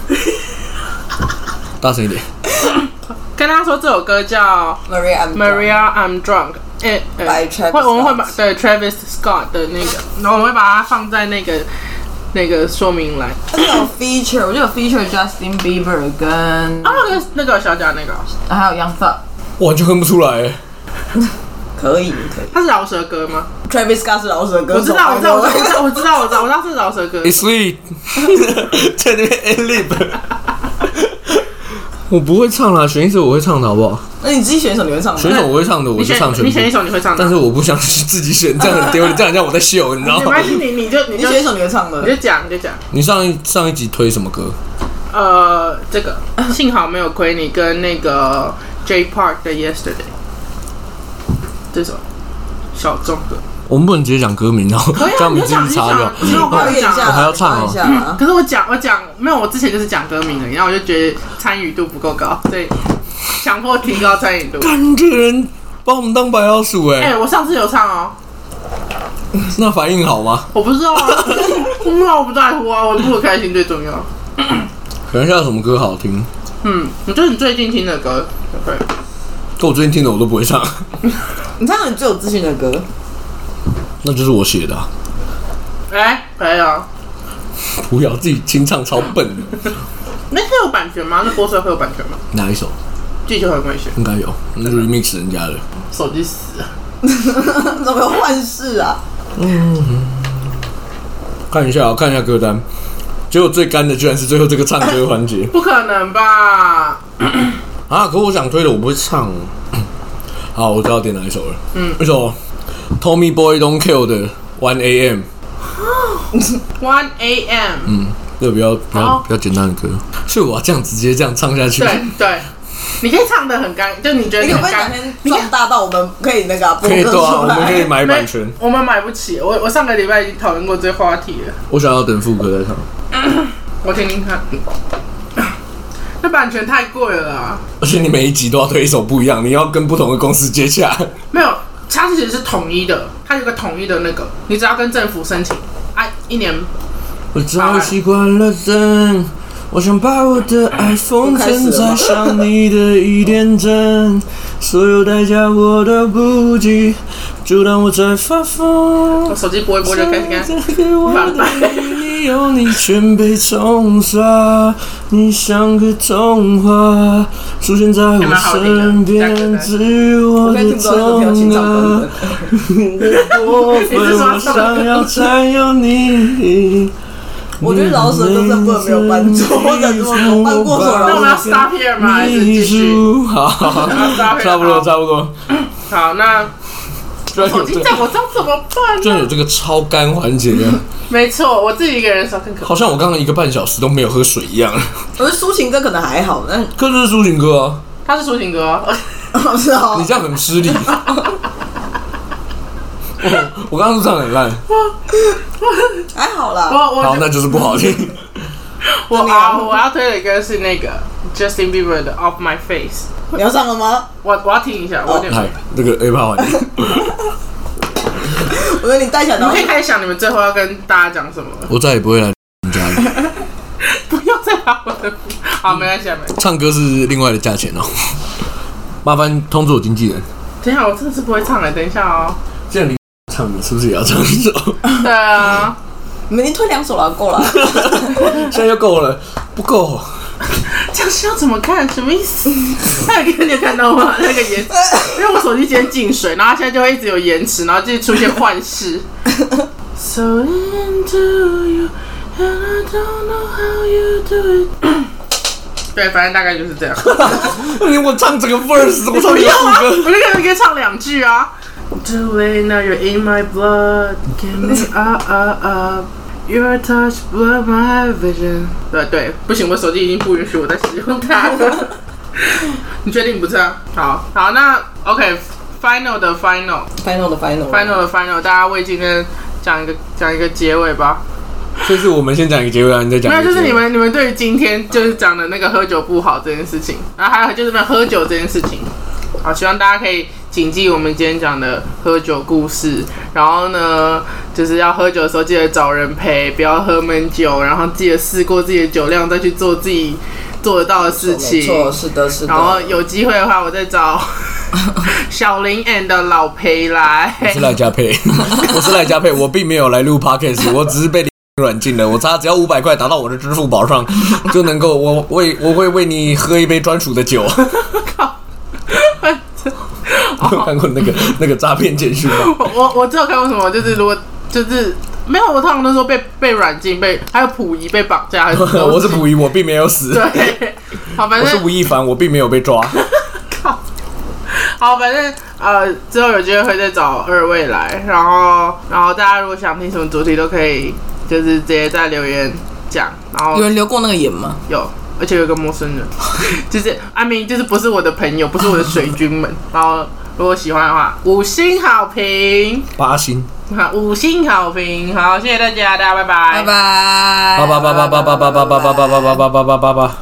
大声一点。跟大家说，这首歌叫 Maria Maria I'm Drunk，哎、哎 By Travis 会我们会把 Scott 对 Travis Scott 的那个，然后我们会把它放在那个那个说明栏。它是有 feature，我就有 feature Justin Bieber 跟啊，那个那个小贾那个，还有 Young Thug，我完全哼不出来。可以可以。他是饶舌歌吗？Travis Scott 是饶舌歌手，我知道，我知道，我知道，我知道，我知道，我知道是饶舌歌。It's sweet，在那边 a lip。我不会唱啦，选一首我会唱的好不好？那你自己选一首你会唱吗？选一首我会唱的，我你选就唱全你选一。首你会唱的，但是我不想自己选，这样很丢脸，这样像我在秀，你知道吗？没关系，你你就你就你选一首你会唱的。你就讲你就讲。你上一上一集推什么歌？呃，这个幸好没有亏你跟那个 J Park 的 Yesterday 这首小众的，我们不能直接讲歌名，然后可以啊，这样名字你就讲你去查掉。讲，你让我还要唱一下啊。可是我讲我讲没有，我之前就是讲歌名的，然后我就觉得参与度不够高，所以强迫提高参与度。看这个人把我们当白老鼠哎、哎、我上次有唱哦，那反应好吗？我不知道啊，我不知道，我不在乎啊，我录的开心最重要。可能现在什么歌好听？嗯，你就是你最近听的歌，对，可我最近听的我都不会唱，你唱你最有自信的歌，那就是我写的、啊。哎，可以啊。不要自己清唱，超笨的。那会有版权吗？那播出来会有版权吗？哪一首？这就很危险，应该有，那是 remix 人家的。手机死了。怎么有幻视啊？嗯看一下、啊，看一下歌单。结果最干的居然是最后这个唱歌环节不可能吧？啊！可我想推的我不会唱。好，我知道点哪一首了。嗯，一首 Tommy Boy Don't Kill 的 One A.M。One A.M. 嗯，这个比较比较好比较简单的歌，所以我要这样直接这样唱下去。对对，你可以唱的很干，就你觉得你很干可以哪天壮大到我们可以那个可以对啊，我们可以？买版权。我们买不起。我我上个礼拜已经讨论过这个话题了，我想要等副歌再唱。我听听看。那版权太贵了啦，而且你每一集都要推一首不一样，你要跟不同的公司接洽。没有，它其实是统一的，它有个统一的那个，你只要跟政府申请，啊，一年我早习惯了等，我想把我的爱封存在想你的一点灯，所有代价我都不计，就当我在发疯我。手机播一播就开始看。给我的理由，你全被冲刷，你像个童话，出现在我身边，治愈我的痛本啊。过分，我想要占有你。我觉得饶舌歌真的不能没有伴奏，或者什么伴过手那我们要饶舌。stop here 吗？还是继你续？住好，差不多差不多。好，那居然有这在我这怎么办呢？居然有这个超干环节的，没错，我自己一个人的时候更可怕。好像我刚刚一个半小时都没有喝水一样。我觉得抒情歌可能还好，但可是抒情歌啊，他是抒情歌哦，是哦你，这样很失礼。我 我刚刚是唱得很烂，还好啦。我我好，那就是不好听。我啊，我要推的歌是那个 Justin Bieber 的 Off My Face。你要上了吗？我我要听一下，我有点。来，那个 A 趴环节，我觉得你带起来，然后你可以开始想你们最后要跟大家讲什么，我再也不会来你家里。不要再把我的。好，没关系，没关系。唱歌是另外的价钱哦。麻烦通知我经纪人。等一下，我真的是不会唱哎，等一下哦。既然你唱的是不是也要唱一首？对啊，你们已经推两首了，够了。现在就够了，不够。这样是要怎么看？什么意思？那个你有看到吗？那个延，因为我手机今天进水，然后它现在就会一直有延迟，然后就出现幻视。So into you, and I don't know how you do it。对，反正大概就是这样。我唱整个 verse，我唱不要啊！一个副歌。我就可以唱两句啊。Too late now, you're in my blood. Get me up, up, up. Your touch blur my vision. 对对，不行，我手机已经不允许我再使用它了。你确定不唱？好好，那 OK，final、的 final，final 的 final，final 的 final，大家为今天讲一个讲一个结尾吧。就是我们先讲一个结尾，然后你再讲没有。就是你们你们对于今天就是讲的那个喝酒不好这件事情，然后还有就是没有喝酒这件事情，好，希望大家可以谨记我们今天讲的喝酒故事。然后呢，就是要喝酒的时候记得找人陪，不要喝闷酒，然后记得试过自己的酒量，再去做自己做得到的事没情。错，是的，是的。然后有机会的话，我再找 小林 and 老裴来。我是赖佳佩，我是赖佳佩，我并没有来录 podcast，我只是被软禁了。我差只要五百块打到我的支付宝上，就能够我为我会为你喝一杯专属的酒。你 有看过那个 那个诈骗简讯吗？我我我只有看过什么，就是如果就是没有，我通常都说被被软禁，被还有溥仪被绑架，还是 我是溥仪，我并没有死。对，好，反正我是正吴亦凡，我并没有被抓。靠好，反正呃，之后有机会会再找二位来，然后然后大家如果想听什么主题都可以，就是直接在留言讲，然后有人留过那个言吗？有。而且有个陌生人，就是阿明，就是不是我的朋友，不是我的水军们。然后如果喜欢的话，五星好评，八星，好，五星好评，好，谢谢大家，大家拜拜，拜拜，八八八八八八八八八八八八八八八八八。